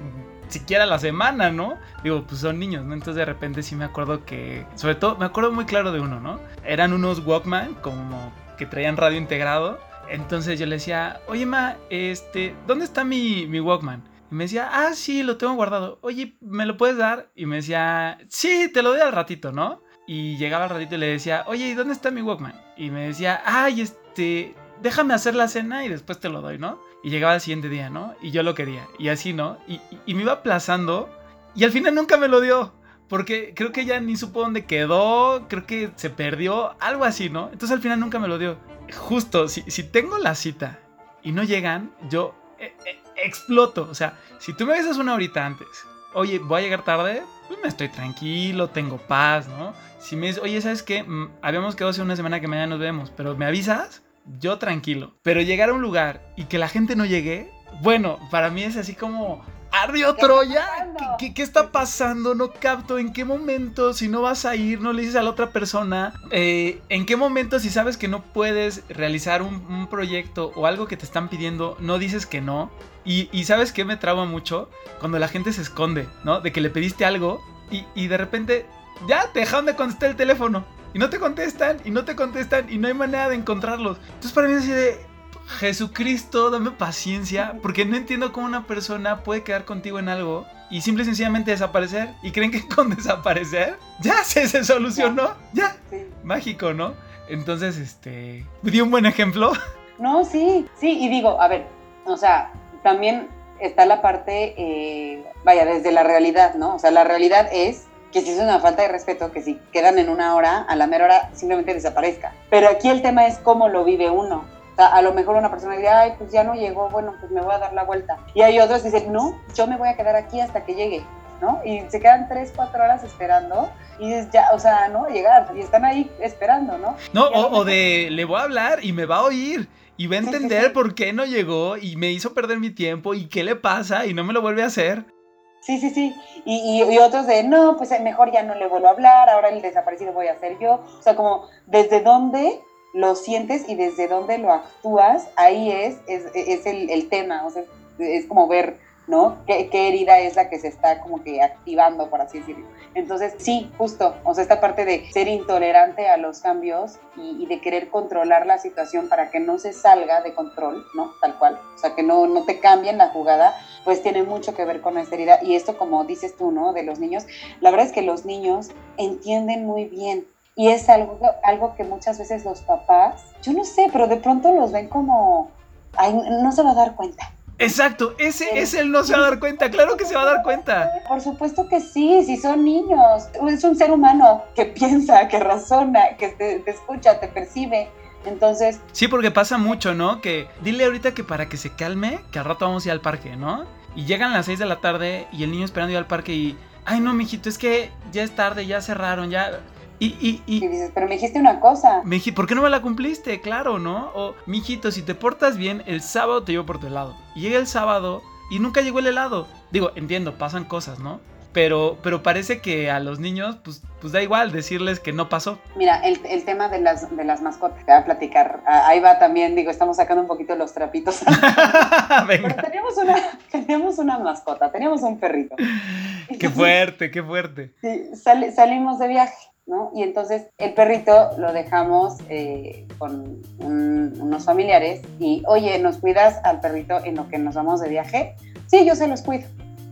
siquiera la semana, ¿no? Digo, pues son niños, ¿no? Entonces de repente sí me acuerdo que, sobre todo, me acuerdo muy claro de uno, ¿no? Eran unos Walkman como que traían radio integrado. Entonces yo le decía, oye, ma, este, ¿dónde está mi, mi Walkman? Y me decía, ah, sí, lo tengo guardado. Oye, ¿me lo puedes dar? Y me decía, sí, te lo doy al ratito, ¿no? Y llegaba al ratito y le decía, oye, ¿y dónde está mi Walkman? Y me decía, ay, este, déjame hacer la cena y después te lo doy, ¿no? Y llegaba el siguiente día, ¿no? Y yo lo quería. Y así, ¿no? Y, me iba aplazando y al final nunca me lo dio. Porque creo que ya ni supo dónde quedó, creo que se perdió, algo así, ¿no? Entonces al final nunca me lo dio. Justo, si, si tengo la cita y no llegan, yo eh, eh, exploto. O sea, si tú me avisas una horita antes, oye, voy a llegar tarde, pues me estoy tranquilo, tengo paz, ¿no? Si me dices, oye, ¿sabes qué? Mm, habíamos quedado hace una semana que mañana nos vemos, pero ¿me avisas? Yo tranquilo. Pero llegar a un lugar y que la gente no llegue, bueno, para mí es así como Ardió ¿Qué Troya. está? ¿Qué, está pasando? No capto. ¿En qué momento? Si no vas a ir, no le dices a la otra persona. eh, ¿En qué momento, si sabes que no puedes realizar un, un proyecto o algo que te están pidiendo, no dices que no? Y, y ¿sabes qué me trauma mucho? Cuando la gente se esconde, ¿no? De que le pediste algo y, y de repente ya te dejaron de contestar el teléfono. Y no te contestan, y no te contestan, y no hay manera de encontrarlos. Entonces para mí es así de, Jesucristo, dame paciencia, porque no entiendo cómo una persona puede quedar contigo en algo y simple y sencillamente desaparecer. Y creen que con desaparecer ya se, solucionó, ya. Mágico, ¿no? Entonces, este, di un buen ejemplo. No, sí, sí, y digo, a ver, o sea, también está la parte, eh, vaya, desde la realidad, ¿no? O sea, la realidad es que si es una falta de respeto, que si quedan en una hora, a la mera hora simplemente desaparezca. Pero aquí el tema es cómo lo vive uno. A lo mejor una persona dice, ay, pues ya no llegó, bueno, pues me voy a dar la vuelta. Y hay otros que dicen, no, yo me voy a quedar aquí hasta que llegue, ¿no? Y se quedan tres, cuatro horas esperando y dices, ya, o sea, no, llegar, y están ahí esperando, ¿no? No, o, de le voy a hablar y me va a oír. Y va a Sí, sí, entender sí. por qué no llegó y me hizo perder mi tiempo y qué le pasa y no me lo vuelve a hacer. Sí, sí, sí. Y, y- y otros de, no, pues eh, mejor ya no le vuelvo a hablar, ahora el desaparecido voy a ser yo. O sea, como desde dónde lo sientes y desde dónde lo actúas, ahí es, es, es el, el tema. O sea, es, como ver, ¿no? ¿Qué, qué herida es la que se está como que activando, por así decirlo. Entonces, sí, justo. O sea, esta parte de ser intolerante a los cambios y, y de querer controlar la situación para que no se salga de control, ¿no? Tal cual. O sea, que no, no te cambien la jugada pues tiene mucho que ver con esta herida. Y esto, como dices tú, ¿no? De los niños, la verdad es que los niños entienden muy bien. Y es algo, algo que muchas veces los papás, yo no sé, pero de pronto los ven como, ay, no se va a dar cuenta. Exacto, ese es el no se va a dar cuenta. Claro que se va a dar cuenta. Por supuesto que sí, si son niños. Es un ser humano que piensa, que razona, que te, te escucha, te percibe. Entonces, Sí, porque pasa mucho, ¿no? Que dile ahorita que para que se calme, que al rato vamos a ir al parque, ¿no? Y llegan las 6 de la tarde y el niño esperando ir al parque y, ay no, mijito, es que ya es tarde, ya cerraron, ya... Y, y, y, y dices, pero me dijiste una cosa. me dije, ¿por qué no me la cumpliste? Claro, ¿no? O, mijito, si te portas bien, el sábado te llevo por tu helado. Y llega el sábado y nunca llegó el helado. Digo, entiendo, pasan cosas, ¿no? Pero, pero parece que a los niños, pues, pues da igual decirles que no pasó. Mira, el, el tema de las, de las mascotas, te voy a platicar. Ah, Ahí va también, digo, estamos sacando un poquito los trapitos. Pero teníamos una, teníamos una mascota, teníamos un perrito. qué fuerte, qué fuerte. Sí, salimos de viaje, ¿no? Y entonces el perrito lo dejamos eh, con un- unos familiares y, oye, ¿nos cuidas al perrito en lo que nos vamos de viaje? Sí, yo se los cuido.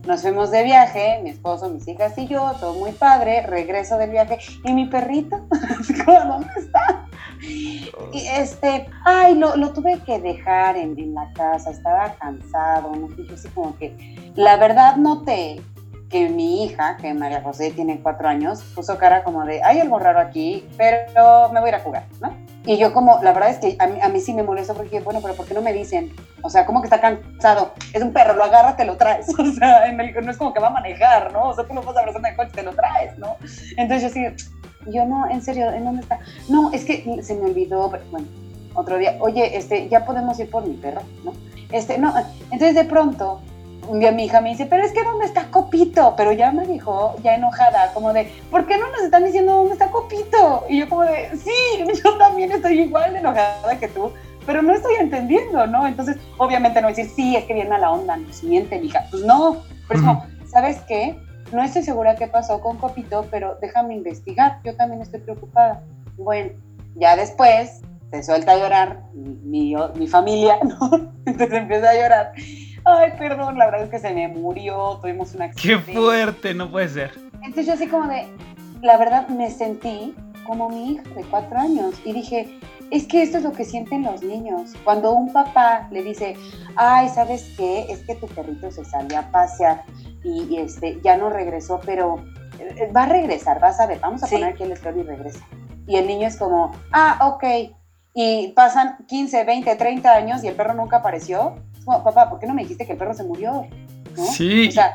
Nos fuimos de viaje, mi esposo, mis hijas y yo, todo muy padre, regreso del viaje y mi perrito, ¿dónde está? Y este, ay, lo, lo tuve que dejar en, en la casa, estaba cansado, ¿no? Y yo así como que, la verdad noté que mi hija, que María José tiene cuatro años, puso cara como de, hay algo raro aquí, pero me voy a ir a jugar, ¿no? Y yo como, la verdad es que a mí, a mí sí me molestó porque, bueno, pero ¿por qué no me dicen? O sea, como que está cansado, es un perro, lo agarras, te lo traes, o sea, en el- no es como que va a manejar, ¿no? O sea, tú lo vas a abrazar en el coche, te lo traes, ¿no? Entonces yo sí, yo no, en serio, ¿en dónde está? No, es que se me olvidó, pero bueno, otro día, oye, este, ya podemos ir por mi perro, ¿no? Este, no, entonces de pronto, un día mi hija me dice, pero es que ¿dónde está Copito? Pero ya me dijo, ya enojada, como de, ¿por qué no nos están diciendo dónde está Copito? Y yo como de, sí, yo también estoy igual de enojada que tú, pero no estoy entendiendo, ¿no? Entonces, obviamente no decir, sí, es que viene a la onda, nos miente, mija. Pues no, pero es como, ¿sabes qué? No estoy segura qué pasó con Copito, pero déjame investigar, yo también estoy preocupada. Bueno, ya después se suelta a llorar mi, mi, mi familia, ¿no? Entonces empieza a llorar. Ay, perdón, la verdad es que se me murió, tuvimos un Qué accidente. fuerte, no puede ser. Entonces yo así como de, la verdad me sentí como mi hija de cuatro años y dije, es que esto es lo que sienten los niños. Cuando un papá le dice, ay, ¿sabes qué? Es que tu perrito se salió a pasear y, y, este, ya no regresó, pero eh, va a regresar, vas a ver, vamos a Sí. poner aquí el escritorio y regresa. Y el niño es como, ah, ok. Y pasan 15, 20, 30 años y el perro nunca apareció. Papá, ¿por qué no me dijiste que el perro se murió? ¿No? Sí. O sea,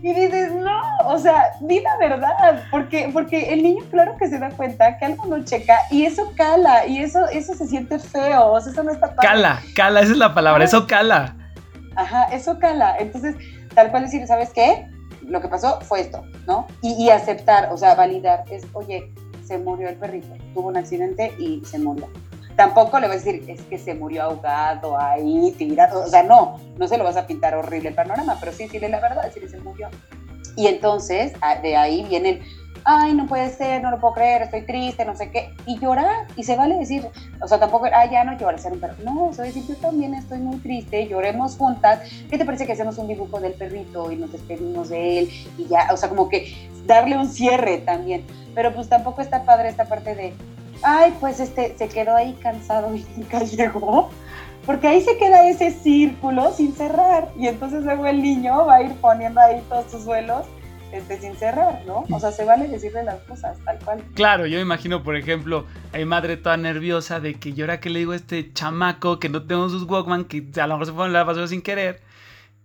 y dices, no, o sea, di la verdad, porque, porque el niño claro que se da cuenta que algo no checa y eso cala y eso, eso se siente feo, o sea, eso no está padre. Cala, cala, esa es la palabra, eso cala. Ajá, eso cala. Entonces, tal cual decir, ¿sabes qué? Lo que pasó fue esto, ¿no? Y, y aceptar, o sea, validar, es, oye, se murió el perrito, tuvo un accidente y se murió. Tampoco le vas a decir, es que se murió ahogado ahí, tirado, o sea, no, no se lo vas a pintar horrible el panorama, pero sí decirle la verdad, decirle se murió. Y entonces, a- de ahí viene el, ay, no puede ser, no lo puedo creer, estoy triste, no sé qué, y llorar, y se vale decir, o sea, tampoco, ay, ya no llores, ser un perro. No, sea, decir, yo también estoy muy triste, lloremos juntas, ¿qué te parece que hacemos un dibujo del perrito y nos despedimos de él? Y ya, o sea, como que darle un cierre también. Pero pues tampoco está padre esta parte de, ay, pues este, se quedó ahí cansado y nunca llegó. Porque ahí se queda ese círculo sin cerrar. Y entonces luego el niño va a ir poniendo ahí todos sus duelos este, sin cerrar, ¿no? O sea, se vale decirle las cosas tal cual. Claro, yo imagino, por ejemplo, hay madre toda nerviosa de que yo ahora que le digo a este chamaco que no tengo sus Walkman, que a lo mejor se fueron a la basura sin querer,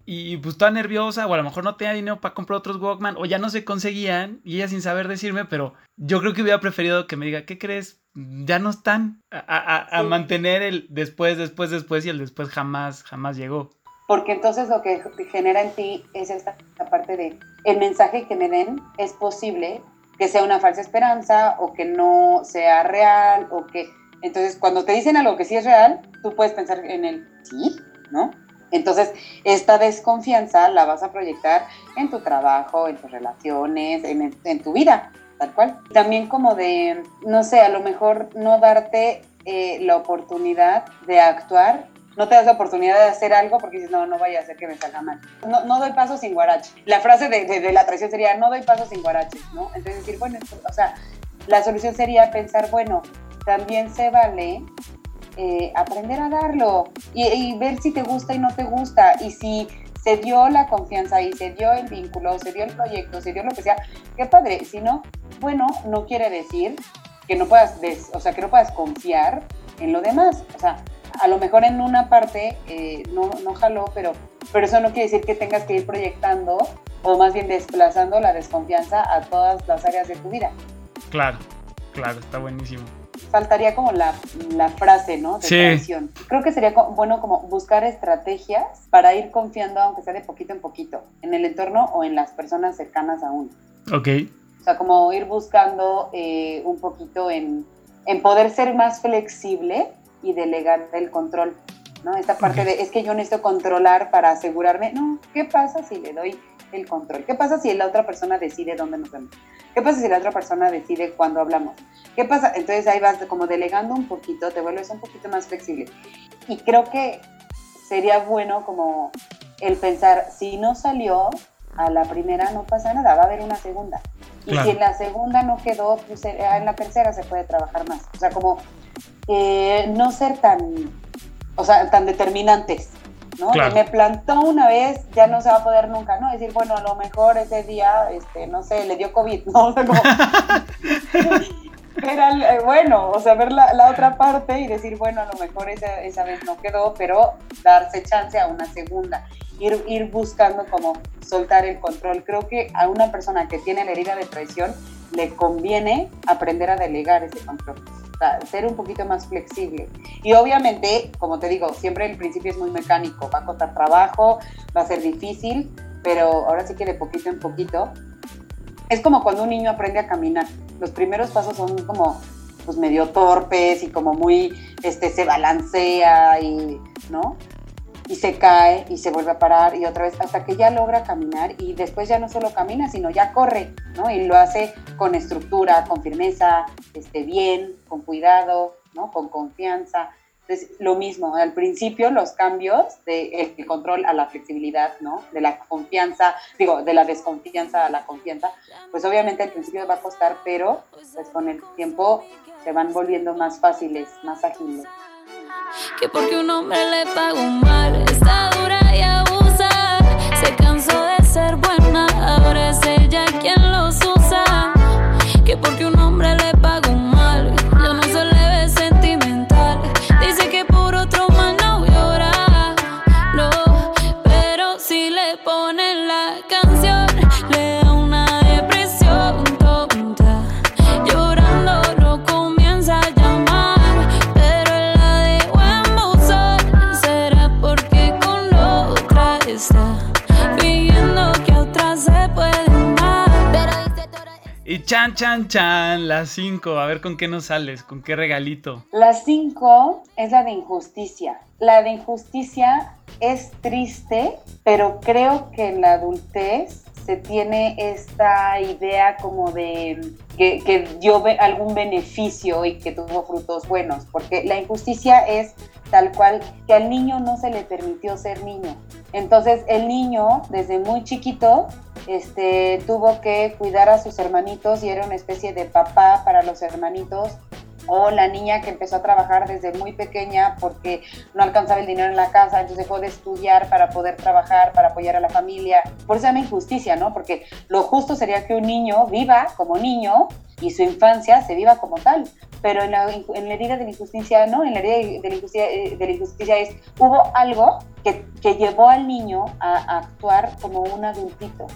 y pues toda nerviosa, o a lo mejor no tenía dinero para comprar otros Walkman, o ya no se conseguían, y ella sin saber decirme, pero yo creo que hubiera preferido que me diga, ¿qué crees? Ya no están. A, a- a Sí. mantener el después, después, después, y el después jamás, jamás llegó. Porque entonces lo que genera en ti es esta, esta parte de el mensaje que me den es posible que sea una falsa esperanza o que no sea real o que entonces cuando te dicen algo que sí es real, tú puedes pensar en el sí, ¿no? Entonces, esta desconfianza la vas a proyectar en tu trabajo, en tus relaciones, en, en tu vida, tal cual. También como de, no sé, a lo mejor no darte eh, la oportunidad de actuar no te das la oportunidad de hacer algo porque dices, no, no vaya a ser que me salga mal. No, no doy paso sin guarache. La frase de, de- la traición sería, no doy paso sin guarache, ¿no? Entonces decir, bueno, o sea, la solución sería pensar, bueno, también se vale eh, aprender a darlo y ver si te gusta y no te gusta y si se dio la confianza y se dio el vínculo, se dio el proyecto, se dio lo que sea, qué padre. Si no, bueno, no quiere decir que no puedas, des- o sea, que no puedas confiar en lo demás. O sea, a lo mejor en una parte eh, no, no jaló, pero, pero eso no quiere decir que tengas que ir proyectando o más bien desplazando la desconfianza a todas las áreas de tu vida. Claro, claro, está buenísimo. Faltaría como la, la frase, ¿no? De Sí. traición. Creo que sería bueno como buscar estrategias para ir confiando, aunque sea de poquito en poquito, en el entorno o en las personas cercanas a uno. Ok, O sea, como ir buscando eh, un poquito en, en poder ser más flexible y delegar el control, ¿no? Esta parte de, es que yo necesito controlar para asegurarme, no, ¿qué pasa si le doy el control? ¿Qué pasa si la otra persona decide dónde nos vemos? ¿Qué pasa si la otra persona decide cuándo hablamos? ¿Qué pasa? Entonces ahí vas como delegando un poquito, te vuelves un poquito más flexible. Y creo que sería bueno como el pensar, si no salió a la primera, no pasa nada, va a haber una segunda. Y Claro. si en la segunda no quedó, pues eh, en la tercera se puede trabajar más. O sea, como eh, no ser tan, o sea, tan determinantes, ¿no? Claro. me plantó una vez, ya no se va a poder nunca, ¿no? Decir, bueno, a lo mejor ese día, este, no sé, le dio COVID, ¿no? O sea, como... Era, eh, bueno, o sea, ver la, la otra parte y decir, bueno, a lo mejor esa, esa vez no quedó, pero darse chance a una segunda. Ir, ir buscando como soltar el control. Creo que a una persona que tiene la herida de traición le conviene aprender a delegar ese control. Ser un poquito más flexible. Y obviamente, como te digo, siempre el principio es muy mecánico. Va a costar trabajo, va a ser difícil, pero ahora sí que de poquito en poquito es como cuando un niño aprende a caminar. Los primeros pasos son como pues medio torpes y como muy este se balancea y ¿no? Y se cae y se vuelve a parar y otra vez hasta que ya logra caminar y después ya no solo camina, sino ya corre, ¿no? Y lo hace con estructura, con firmeza, este bien, con cuidado, ¿no? Con confianza. Entonces, lo mismo, al principio los cambios del el control a la flexibilidad, ¿no? De la confianza, digo, de la desconfianza a la confianza, pues obviamente al principio va a costar, pero pues con el tiempo se van volviendo más fáciles, más ágiles. Que porque un hombre le pagó mal, está dura y abusa. Se cansó de ser buena, ahora es ella quien los usa. Que porque un hombre le pagó mal, Y chan, chan, chan, las 5. A ver con qué nos sales, con qué regalito. La 5 es la de injusticia. La de injusticia es triste, pero creo que en la adultez se tiene esta idea como de que, dio algún beneficio y que tuvo frutos buenos, porque la injusticia es tal cual que al niño no se le permitió ser niño. Entonces el niño desde muy chiquito este, tuvo que cuidar a sus hermanitos y era una especie de papá para los hermanitos o la niña que empezó a trabajar desde muy pequeña porque no alcanzaba el dinero en la casa, entonces dejó de estudiar para poder trabajar, para apoyar a la familia. Por eso se llama injusticia, ¿no? Porque lo justo sería que un niño viva como niño y su infancia se viva como tal. Pero en la, en la herida de la injusticia, ¿no? En la herida de la injusticia, eh, de la injusticia es, hubo algo que, que llevó al niño a actuar como un adultito.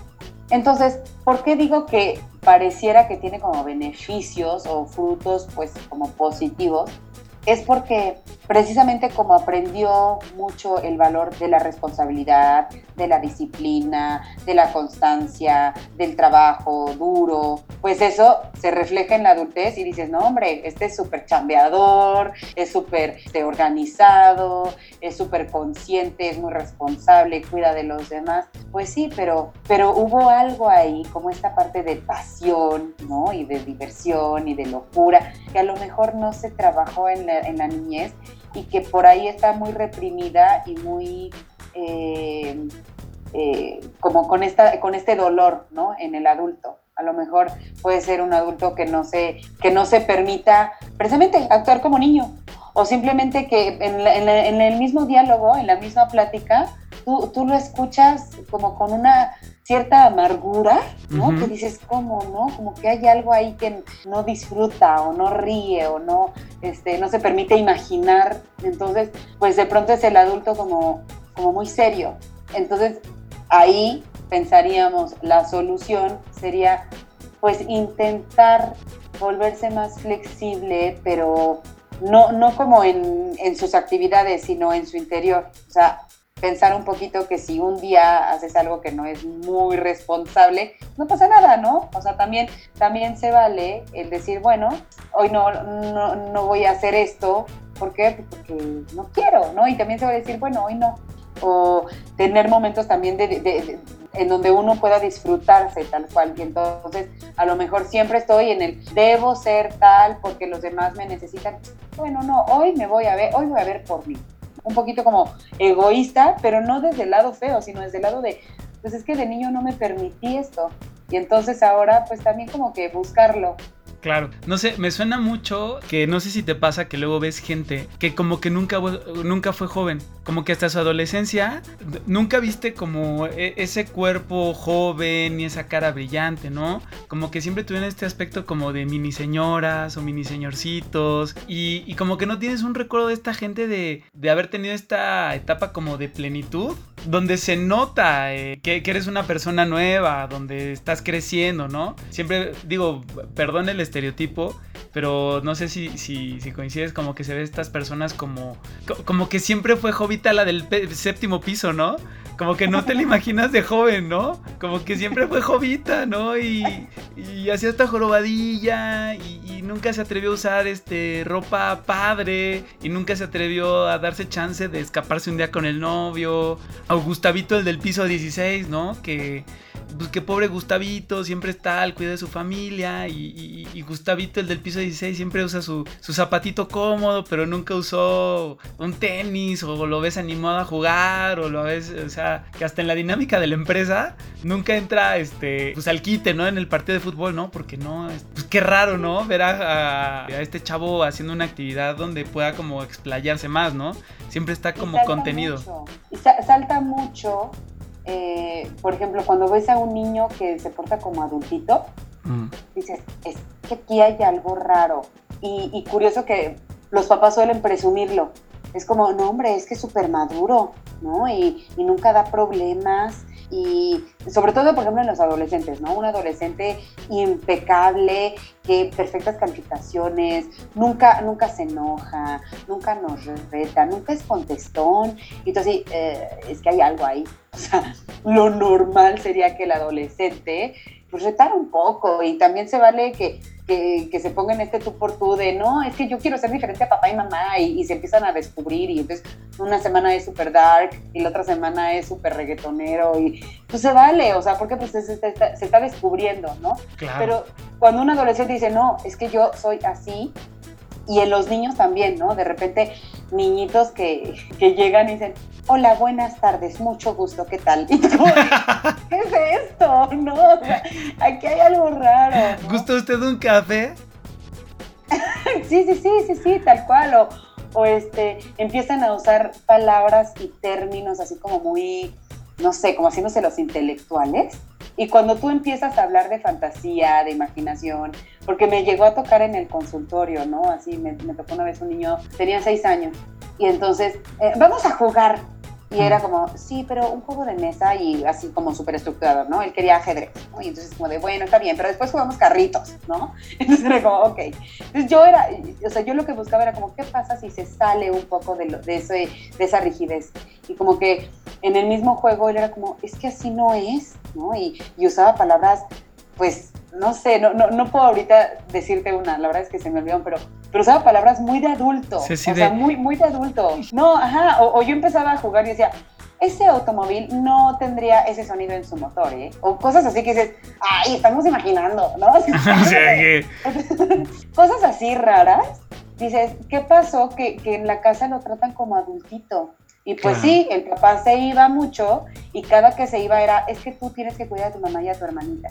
Entonces, ¿por qué digo que pareciera que tiene como beneficios o frutos pues como positivos? Es porque precisamente como aprendió mucho el valor de la responsabilidad, de la disciplina, de la constancia, del trabajo duro, pues eso se refleja en la adultez y dices, no hombre, este es súper chambeador, es súper este, organizado, es súper consciente, es muy responsable, cuida de los demás. Pues sí, pero, pero hubo algo ahí, como esta parte de pasión, ¿no? Y de diversión y de locura, que a lo mejor no se trabajó en la, en la niñez y que por ahí está muy reprimida y muy... eh, eh, como con, esta, con este dolor, ¿no? En el adulto. A lo mejor puede ser un adulto que no se, que no se permita precisamente actuar como niño. O simplemente que en, en el mismo diálogo, en la misma plática, tú, tú lo escuchas como con una cierta amargura, ¿no? Ujú. Que dices, ¿cómo, no? Como que hay algo ahí que no disfruta o no ríe o no, este, no se permite imaginar. Entonces, pues de pronto es el adulto como, como muy serio. Entonces, ahí pensaríamos, la solución sería pues intentar volverse más flexible, pero no, no como en, en sus actividades, sino en su interior. O sea, pensar un poquito que si un día haces algo que no es muy responsable, no pasa nada, ¿no? O sea, también, también se vale el decir, bueno, hoy no, no, no voy a hacer esto, ¿por qué? Porque no quiero, ¿no? Y también se va a decir, bueno, hoy no. O tener momentos también de, de- de- en donde uno pueda disfrutarse tal cual. Y entonces, a lo mejor siempre estoy en el debo ser tal porque los demás me necesitan. Bueno, no, hoy me voy a ver, hoy voy a ver por mí. Un poquito como egoísta, pero no desde el lado feo, sino desde el lado de, pues es que de niño no me permití esto. Y entonces ahora, pues también como que buscarlo. Claro, no sé, me suena mucho que no sé si te pasa que luego ves gente que como que nunca, nunca fue joven, como que hasta su adolescencia nunca viste como e- ese cuerpo joven y esa cara brillante, ¿no? Como que siempre tuvieron este aspecto como de mini señoras o mini señorcitos y, y como que no tienes un recuerdo de esta gente de, de haber tenido esta etapa como de plenitud, donde se nota eh, que, que eres una persona nueva, donde estás creciendo, ¿no? Siempre digo, perdón el estereotipo, pero no sé si, si, coincides como que se ve estas personas como, co- como que siempre fue jovita la del séptimo piso, ¿no? Como que no te la imaginas de joven, ¿no? Como que siempre fue jovita, ¿no? Y, y hacía esta jorobadilla y, nunca se atrevió a usar este ropa padre y nunca se atrevió a darse chance de escaparse un día con el novio. A Gustavito el del piso 16, ¿no? Que pues que pobre Gustavito siempre está al cuidado de su familia y, y- y Gustavito el del piso 16 siempre usa su, su zapatito cómodo pero nunca usó un tenis o lo ves animado a jugar o lo ves, o sea, que hasta en la dinámica de la empresa nunca entra este, pues al quite, ¿no? En el partido de fútbol, ¿no? Porque no, es- pues qué raro, ¿no? Ver a, a- a este chavo haciendo una actividad donde pueda como explayarse más, ¿no? Siempre está como contenido. mucho. Y sa- salta mucho, eh, por ejemplo, cuando ves a un niño que se porta como adultito, Mm. dices, es que aquí hay algo raro. Y, y curioso que los papás suelen presumirlo. Es como, no, hombre, es que es súper maduro, ¿no? Y, nunca da problemas. Y sobre todo, por ejemplo, en los adolescentes, ¿no? Un adolescente impecable, que perfectas calificaciones, nunca, nunca se enoja, nunca nos reta, nunca es contestón. Entonces, eh, es que hay algo ahí. O sea, lo normal sería que el adolescente pues retar un poco y también se vale que, que, que se pongan este tú por tú de, no, es que yo quiero ser diferente a papá y mamá y, y se empiezan a descubrir y entonces una semana es súper dark y la otra semana es súper reggaetonero y pues se vale, o sea, porque pues se, se está, se está descubriendo, ¿no? Claro. Pero cuando un adolescente dice, no, es que yo soy así, y en los niños también, ¿no? De repente, niñitos que, que llegan y dicen, hola, buenas tardes, mucho gusto, ¿qué tal? Y tú ¿qué es esto? No, o sea, aquí hay algo raro. ¿no? ¿Gusta usted un café? Sí, sí, sí, sí, sí, tal cual. O, o este, empiezan a usar palabras y términos así como muy, no sé, como haciéndose los intelectuales. Y cuando tú empiezas a hablar de fantasía, de imaginación, porque me llegó a tocar en el consultorio, ¿no? Así me, me tocó una vez un niño, tenía seis años, y entonces, eh, vamos a jugar. Y era como, sí, pero un juego de mesa y así como súper estructurado, ¿no? Él quería ajedrez, ¿no? Y entonces como de, bueno, está bien, pero después jugamos carritos, ¿no? Entonces era como, ok. Entonces yo era, o sea, yo lo que buscaba era como, ¿qué pasa si se sale un poco de, lo- de, ese, de esa rigidez? Y como que en el mismo juego él era como, es que así no es, ¿no? Y, y usaba palabras, pues, no sé, no, no, no puedo ahorita decirte una, la verdad es que se me olvidaron, pero, pero usaba palabras muy de adulto, Sí, sí, o sea, muy, muy de adulto. No, ajá, o, o yo empezaba a jugar y decía, ese automóvil no tendría ese sonido en su motor, ¿eh? O cosas así que dices, ay, estamos imaginando, ¿no? Cosas así raras, dices, ¿qué pasó? Que, que en la casa lo tratan como adultito. Y pues Claro. sí, el papá se iba mucho y cada que se iba era, es que tú tienes que cuidar a tu mamá y a tu hermanita.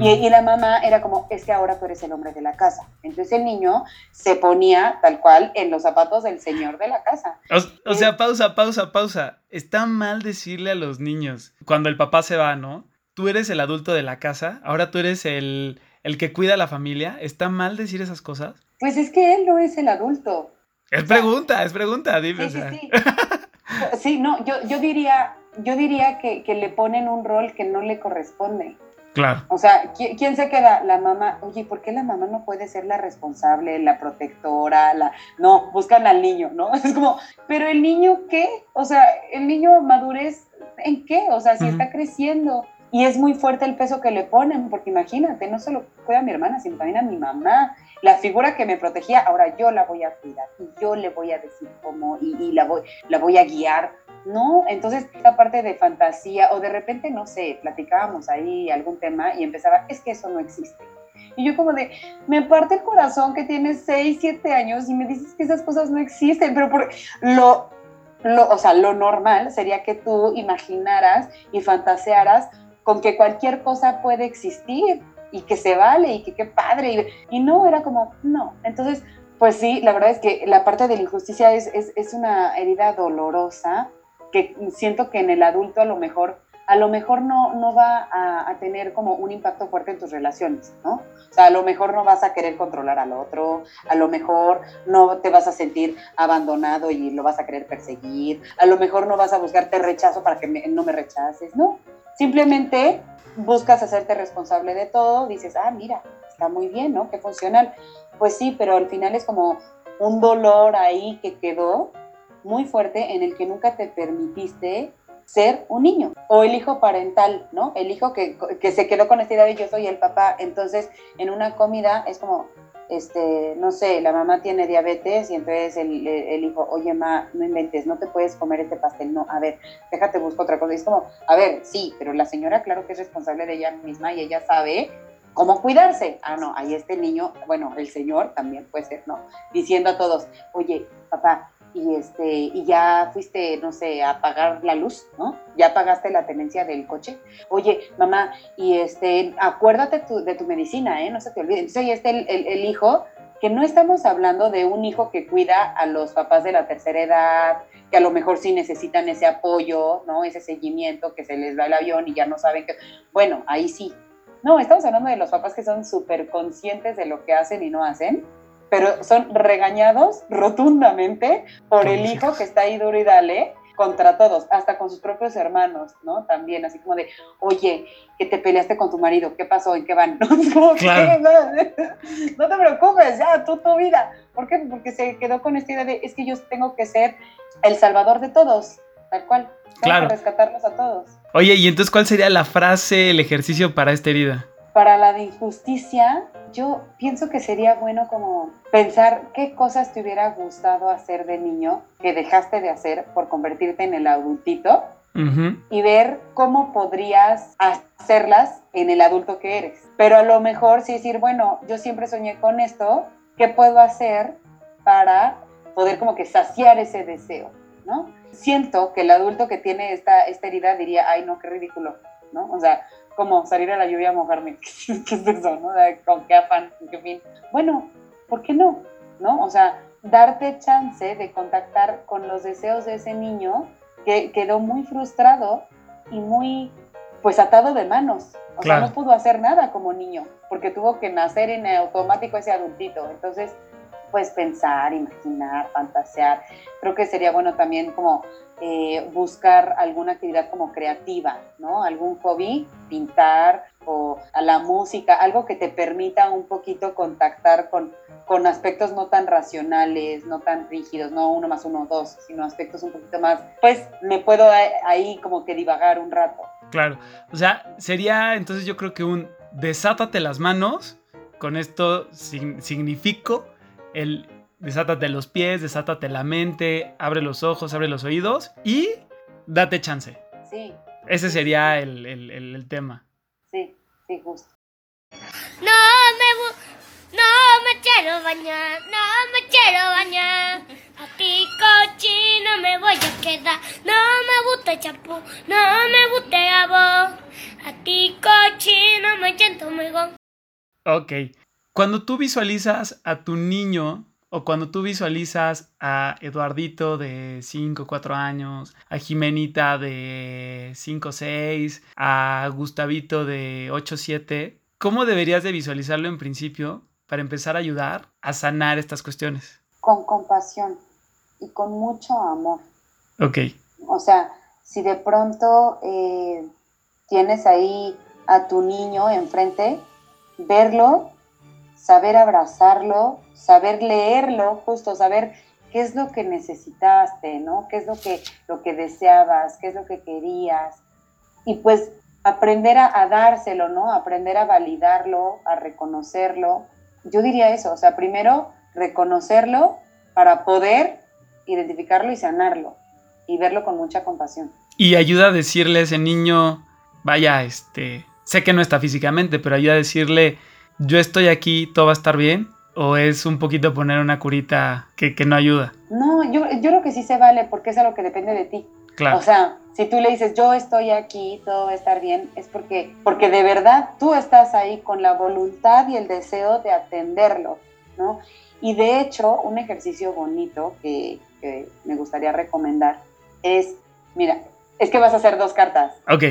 Y, y la mamá era como, es que ahora tú eres el hombre de la casa. Entonces el niño se ponía tal cual en los zapatos del señor de la casa. O, o sea, pausa, pausa, pausa. Está mal decirle a los niños cuando el papá se va, ¿no? Tú eres el adulto de la casa, ahora tú eres el, el que cuida a la familia. ¿Está mal decir esas cosas? Pues es que él no es el adulto. Es pregunta, es pregunta, dime. Sí, o sí, sea. sí. Sí, no, yo, yo diría, yo diría que, que le ponen un rol que no le corresponde. Claro. O sea, ¿qui- ¿quién se queda? La mamá. Oye, ¿por qué la mamá no puede ser la responsable, la protectora? La... No, buscan al niño, ¿no? Es como, ¿pero el niño qué? O sea, el niño madurez, ¿en qué? O sea, si está creciendo. Y es muy fuerte el peso que le ponen, porque imagínate, no solo cuida a mi hermana, sino también a mi mamá. La figura que me protegía, ahora yo la voy a cuidar y yo le voy a decir cómo y, la, voy, la voy a guiar. No, entonces esta parte de fantasía o de repente, no sé, platicábamos ahí algún tema y empezaba, es que eso no existe. Y yo como de, me parte el corazón que tienes 6, 7 años y me dices que esas cosas no existen, pero por lo, lo, o sea, lo normal sería que tú imaginaras y fantasearas con que cualquier cosa puede existir y que se vale y que qué padre. Y, y no, era como, no. Entonces, pues sí, la verdad es que la parte de la injusticia es, es, es una herida dolorosa que siento que en el adulto a lo mejor a lo mejor no, no va a, a tener como un impacto fuerte en tus relaciones, ¿no? O sea, a lo mejor no vas a querer controlar al otro, a lo mejor no te vas a sentir abandonado y lo vas a querer perseguir, a lo mejor no vas a buscarte rechazo para que me- no me rechaces, no. Simplemente buscas hacerte responsable de todo, dices, ah, mira, está muy bien, ¿no? Qué funcional. Pues sí, pero al final es como un dolor ahí que quedó muy fuerte en el que nunca te permitiste ser un niño o el hijo parental, ¿no? El hijo que, que se quedó con esta idea de yo soy el papá, entonces en una comida es como, este, no sé, la mamá tiene diabetes y entonces el, el hijo, oye, ma, no inventes, no te puedes comer este pastel, no, a ver, déjate, busco otra cosa. Y es como, a ver, sí, pero la señora claro que es responsable de ella misma y ella sabe cómo cuidarse. Ah, no, ahí este niño, bueno, el señor también puede ser, ¿no? Diciendo a todos, oye, papá, y este, y ya fuiste, no sé, a pagar la luz, ¿no? Ya pagaste la tenencia del coche. Oye, mamá, y este, acuérdate de tu medicina, ¿eh? No se te olvide. Entonces ahí está el hijo, que no estamos hablando de un hijo que cuida a los papás de la tercera edad, que a lo mejor sí necesitan ese apoyo, ¿no? Ese seguimiento, que se les va el avión y ya no saben que, bueno, ahí sí. No, estamos hablando de los papás que son súper conscientes de lo que hacen y no hacen, pero son regañados rotundamente por el hijo que está ahí duro y dale contra todos, hasta con sus propios hermanos, ¿no? También, así como de, oye, que te peleaste con tu marido, ¿qué pasó? ¿En qué van? ¿No? Te preocupes, ya, tú tu vida. ¿Por qué? Porque se quedó con esta idea de, es que yo tengo que ser el salvador de todos, tal cual. Tengo Claro. que rescatarlos a todos. Oye, ¿y entonces cuál sería la frase, el ejercicio para esta herida? para la de injusticia, yo pienso que sería bueno como pensar qué cosas te hubiera gustado hacer de niño que dejaste de hacer por convertirte en el adultito y ver cómo podrías hacerlas en el adulto que eres. Pero a lo mejor sí decir, bueno, yo siempre soñé con esto, ¿qué puedo hacer para poder como que saciar ese deseo, ¿no? Siento que el adulto que tiene esta, esta herida diría, ay, no, qué ridículo, ¿no? O sea, como salir a la lluvia a mojarme, ¿qué es eso, no? O sea, con qué afán, con qué fin. Bueno, ¿por qué no? ¿No? O sea, darte chance de contactar con los deseos de ese niño que quedó muy frustrado y muy, pues, atado de manos. O Claro. sea, no pudo hacer nada como niño, porque tuvo que nacer en automático ese adultito. Entonces, pues pensar, imaginar, fantasear. Creo que sería bueno también como eh, buscar alguna actividad como creativa, ¿no? Algún hobby, pintar o a la música, algo que te permita un poquito contactar con, con aspectos no tan racionales, no tan rígidos, no uno más uno, dos, sino aspectos un poquito más, pues me puedo ahí como que divagar un rato. Claro. O sea, sería entonces yo creo que un desátate las manos. Con esto significo el desátate los pies, desátate la mente, abre los ojos, abre los oídos y date chance. Sí, Ese sería el, el- el- el tema. sí, sí, justo. No me no me quiero bañar, no me quiero bañar. A ti cochino me voy a quedar. No me gusta el champú, no me gusta el jabón. A ti cochino me siento mejor. Ok. Cuando tú visualizas a tu niño o cuando tú visualizas a Eduardito de 5, 4 años, a Jimenita de 5, 6, a Gustavito de 8, 7, ¿cómo deberías de visualizarlo en principio para empezar a ayudar a sanar estas cuestiones? Con compasión y con mucho amor. Ok. O sea, si de pronto eh, tienes ahí a tu niño enfrente, verlo, saber abrazarlo, saber leerlo, justo saber qué es lo que necesitaste, ¿no? ¿Qué es lo que, lo que deseabas? ¿Qué es lo que querías? Y pues aprender a, dárselo, ¿no? Aprender a validarlo, a reconocerlo. Yo diría eso, o sea, primero reconocerlo para poder identificarlo y sanarlo y verlo con mucha compasión. Y ayuda a decirle a ese niño, vaya, este, sé que no está físicamente, pero ayuda a decirle, yo estoy aquí, todo va a estar bien. O es un poquito poner una curita que, que no ayuda. No, yo, yo creo que sí se vale porque es algo que depende de ti. Claro. O sea, si tú le dices, yo estoy aquí, todo va a estar bien, es porque, porque de verdad tú estás ahí con la voluntad y el deseo de atenderlo, ¿no? Y de hecho, un ejercicio bonito que, que me gustaría recomendar es, mira, es que vas a hacer dos cartas. Ok,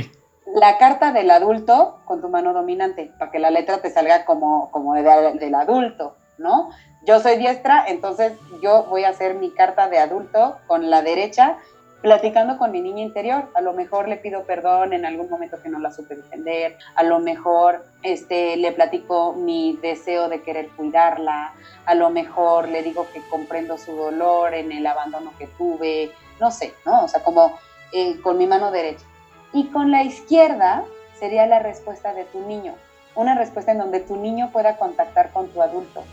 La carta del adulto con tu mano dominante, para que la letra te salga como, como de- del adulto, ¿no? Yo soy diestra, entonces yo voy a hacer mi carta de adulto con la derecha, platicando con mi niña interior. A lo mejor le pido perdón en algún momento que no la supe defender, a lo mejor este, le platico mi deseo de querer cuidarla, a lo mejor le digo que comprendo su dolor en el abandono que tuve, no sé, ¿no? O sea, como eh, con mi mano derecha. Y con la izquierda sería la respuesta de tu niño, una respuesta en donde tu niño pueda contactar con tu adulto.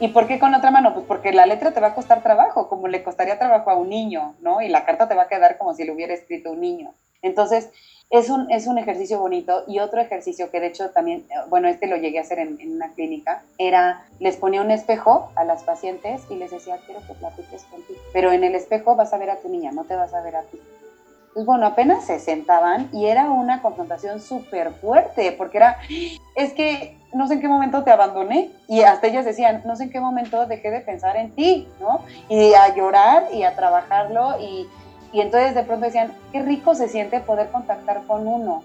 ¿Y por qué con otra mano? Pues porque la letra te va a costar trabajo, como le costaría trabajo a un niño, ¿no? Y la carta te va a quedar como si lo hubiera escrito un niño. Entonces, es un, es un ejercicio bonito. Y otro ejercicio que de hecho también, eh, bueno, este lo llegué a hacer en, en una clínica, era, les ponía un espejo a las pacientes y les decía, quiero que platiques contigo. Pero en el espejo vas a ver a tu niña, no te vas a ver a ti. Pues bueno, apenas se sentaban y era una confrontación súper fuerte, porque era, es que no sé en qué momento te abandoné y hasta ellas decían, no sé en qué momento dejé de pensar en ti, ¿no? Y a llorar y a trabajarlo y, y entonces de pronto decían, qué rico se siente poder contactar con uno,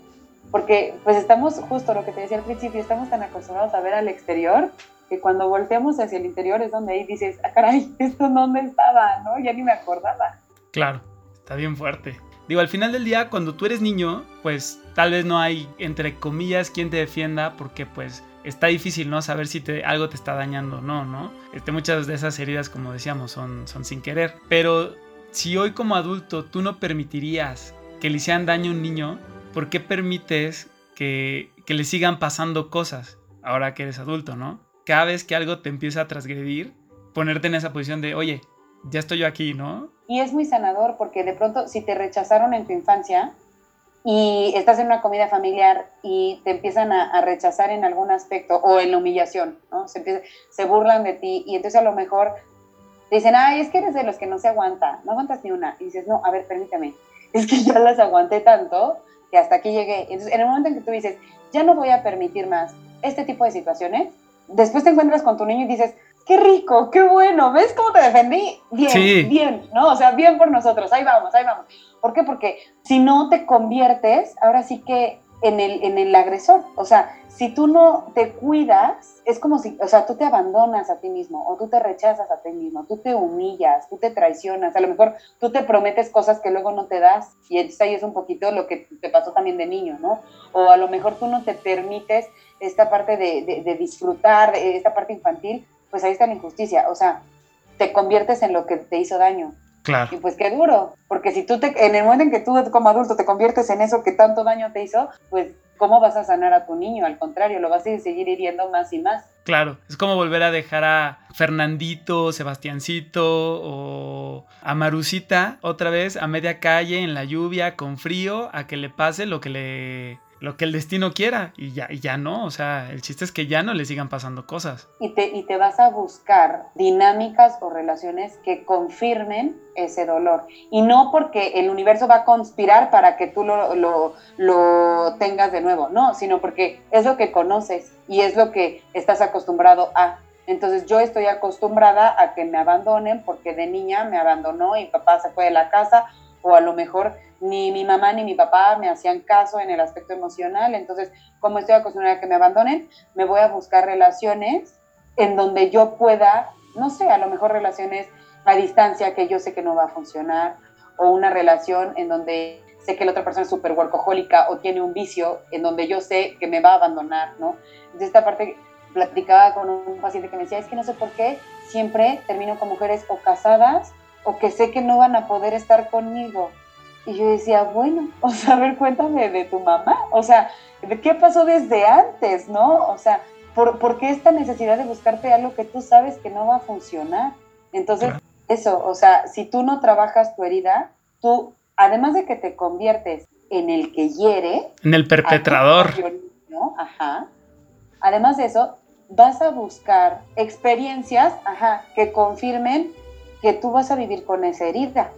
porque pues estamos, justo lo que te decía al principio, estamos tan acostumbrados a ver al exterior que cuando volteamos hacia el interior es donde ahí dices, ah, caray, ¿esto dónde estaba? ¿No? Ya ni me acordaba. claro, está bien fuerte. Digo, al final del día, cuando tú eres niño, pues tal vez no hay, entre comillas, quien te defienda, porque pues está difícil, ¿no? Saber si te, algo te está dañando o no, ¿no? Este, muchas de esas heridas, como decíamos, son, son sin querer. Pero si hoy como adulto tú no permitirías que le hicieran daño a un niño, ¿por qué permites que, que le sigan pasando cosas ahora que eres adulto, ¿no? Cada vez que algo te empieza a transgredir, ponerte en esa posición de, oye, ya estoy yo aquí, ¿no? Y es muy sanador porque de pronto si te rechazaron en tu infancia y estás en una comida familiar y te empiezan a, rechazar en algún aspecto o en la humillación, ¿no? Se, empieza- se burlan de ti y entonces a lo mejor dicen, ay, es que eres de los que no se aguanta, no aguantas ni una. Y dices, no, a ver, permíteme, es que ya las aguanté tanto que hasta aquí llegué. Entonces, en el momento en que tú dices, ya no voy a permitir más este tipo de situaciones, después te encuentras con tu niño y dices, qué rico, qué bueno, ¿ves cómo te defendí? Bien, Sí. bien, ¿no? O sea, bien por nosotros, ahí vamos, ahí vamos. ¿Por qué? Porque si no te conviertes, ahora sí que en el, en el agresor. O sea, si tú no te cuidas, es como si, o sea, tú te abandonas a ti mismo, o tú te rechazas a ti mismo, tú te humillas, tú te traicionas, a lo mejor tú te prometes cosas que luego no te das, y entonces ahí es un poquito lo que te pasó también de niño, ¿no? O a lo mejor tú no te permites esta parte de, de- de disfrutar, esta parte infantil, pues ahí está la injusticia, o sea, te conviertes en lo que te hizo daño. Claro. Y pues qué duro, porque si tú te, en el momento en que tú como adulto te conviertes en eso que tanto daño te hizo, pues ¿cómo vas a sanar a tu niño? Al contrario, lo vas a seguir hiriendo más y más. Claro, es como volver a dejar a Fernandito, Sebastiancito o a Marucita otra vez a media calle en la lluvia con frío a que le pase lo que le lo que el destino quiera y ya y ya no, o sea, el chiste es que ya no le sigan pasando cosas. Y te, y te vas a buscar dinámicas o relaciones que confirmen ese dolor. Y no porque el universo va a conspirar para que tú lo, lo, lo tengas de nuevo, no, sino porque es lo que conoces y es lo que estás acostumbrado a. Entonces yo estoy acostumbrada a que me abandonen porque de niña me abandonó y papá se fue de la casa o a lo mejor ni mi mamá ni mi papá me hacían caso en el aspecto emocional. Entonces, como estoy acostumbrada a que me abandonen, me voy a buscar relaciones en donde yo pueda, no sé, a lo mejor relaciones a distancia que yo sé que no va a funcionar o una relación en donde sé que la otra persona es súper workahólica o tiene un vicio en donde yo sé que me va a abandonar, ¿no? Entonces esta parte platicaba con un paciente que me decía, es que no sé por qué siempre termino con mujeres o casadas o que sé que no van a poder estar conmigo. Y yo decía, bueno, o sea, a ver, cuéntame de tu mamá, o sea, ¿de qué pasó desde antes, no? O sea, ¿por, por qué esta necesidad de buscarte algo que tú sabes que no va a funcionar? Entonces, eso, o sea, si tú no trabajas tu herida, tú, además de que te conviertes en el que hiere, En el perpetrador. ¿no? Ajá. Además de eso, vas a buscar experiencias, ajá, que confirmen que tú vas a vivir con esa herida.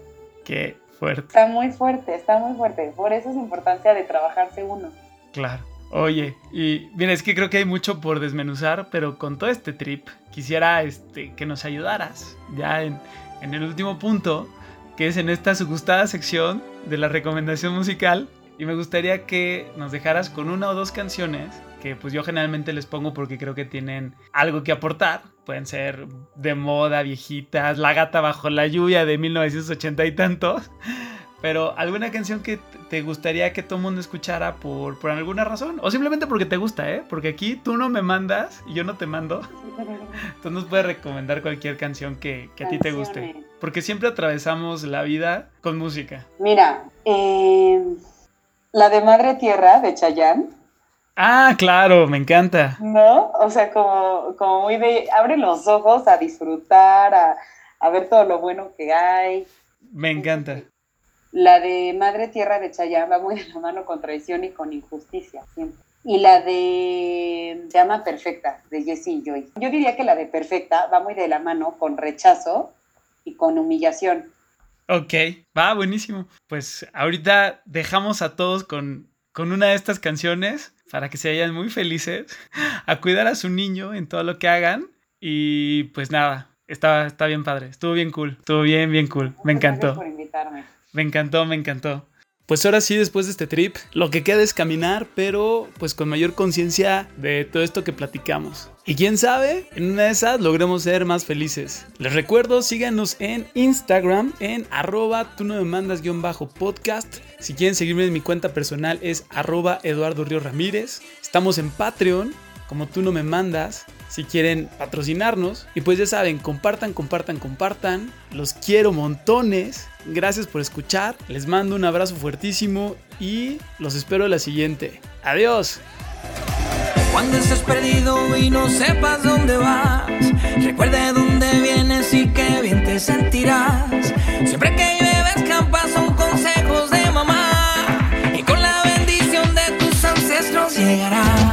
Qué fuerte, Está muy fuerte, está muy fuerte. Por eso es importancia de trabajarse uno. claro. Oye, y mira, es que creo que hay mucho por desmenuzar, pero con todo este trip quisiera este, que nos ayudaras ya en, en el último punto, que es en esta su gustada sección de la recomendación musical. Y me gustaría que nos dejaras con una o dos canciones que pues yo generalmente les pongo porque creo que tienen algo que aportar. Pueden ser de moda, viejitas, La gata bajo la lluvia de 1980 y tantos. Pero alguna canción que te gustaría que todo el mundo escuchara por, por alguna razón. O simplemente porque te gusta, ¿eh? Porque aquí tú no me mandas y yo no te mando. Tú nos puedes recomendar cualquier canción que, que a ti te guste. Porque siempre atravesamos la vida con música. Mira, eh, la de Madre Tierra de Chayanne, Ah, claro, me encanta. ¿no? O sea, como, como muy de, abre los ojos a disfrutar, a, a ver todo lo bueno que hay. Me encanta. La de Madre Tierra de Chayanne va muy de la mano con traición y con injusticia, siempre. Y la de se llama Perfecta, de Jessie Joy. Yo diría que la de Perfecta va muy de la mano con rechazo y con humillación. Ok, va, buenísimo. Pues ahorita dejamos a todos con, con una de estas canciones para que se vayan muy felices, a cuidar a su niño en todo lo que hagan. Y pues nada, está, está bien padre, estuvo bien cool, estuvo bien, bien cool, me Gracias encantó. por invitarme. Me encantó, me encantó. Pues ahora sí, después de este trip, lo que queda es caminar, pero pues con mayor conciencia de todo esto que platicamos. Y quién sabe, en una de esas logremos ser más felices. Les recuerdo, síganos en Instagram en arroba tú no me mandas guion bajo podcast. Si quieren seguirme en mi cuenta personal es arroba Eduardo Río Ramírez. Estamos en Patreon, como tú no me mandas. Si quieren patrocinarnos. Y pues ya saben, compartan, compartan, compartan. Los quiero montones. Gracias por escuchar. Les mando un abrazo fuertísimo y los espero en la siguiente. Adiós. Cuando estés perdido y no sepas dónde vas, recuerda de dónde vienes y qué bien te sentirás. Siempre que son consejos llegará.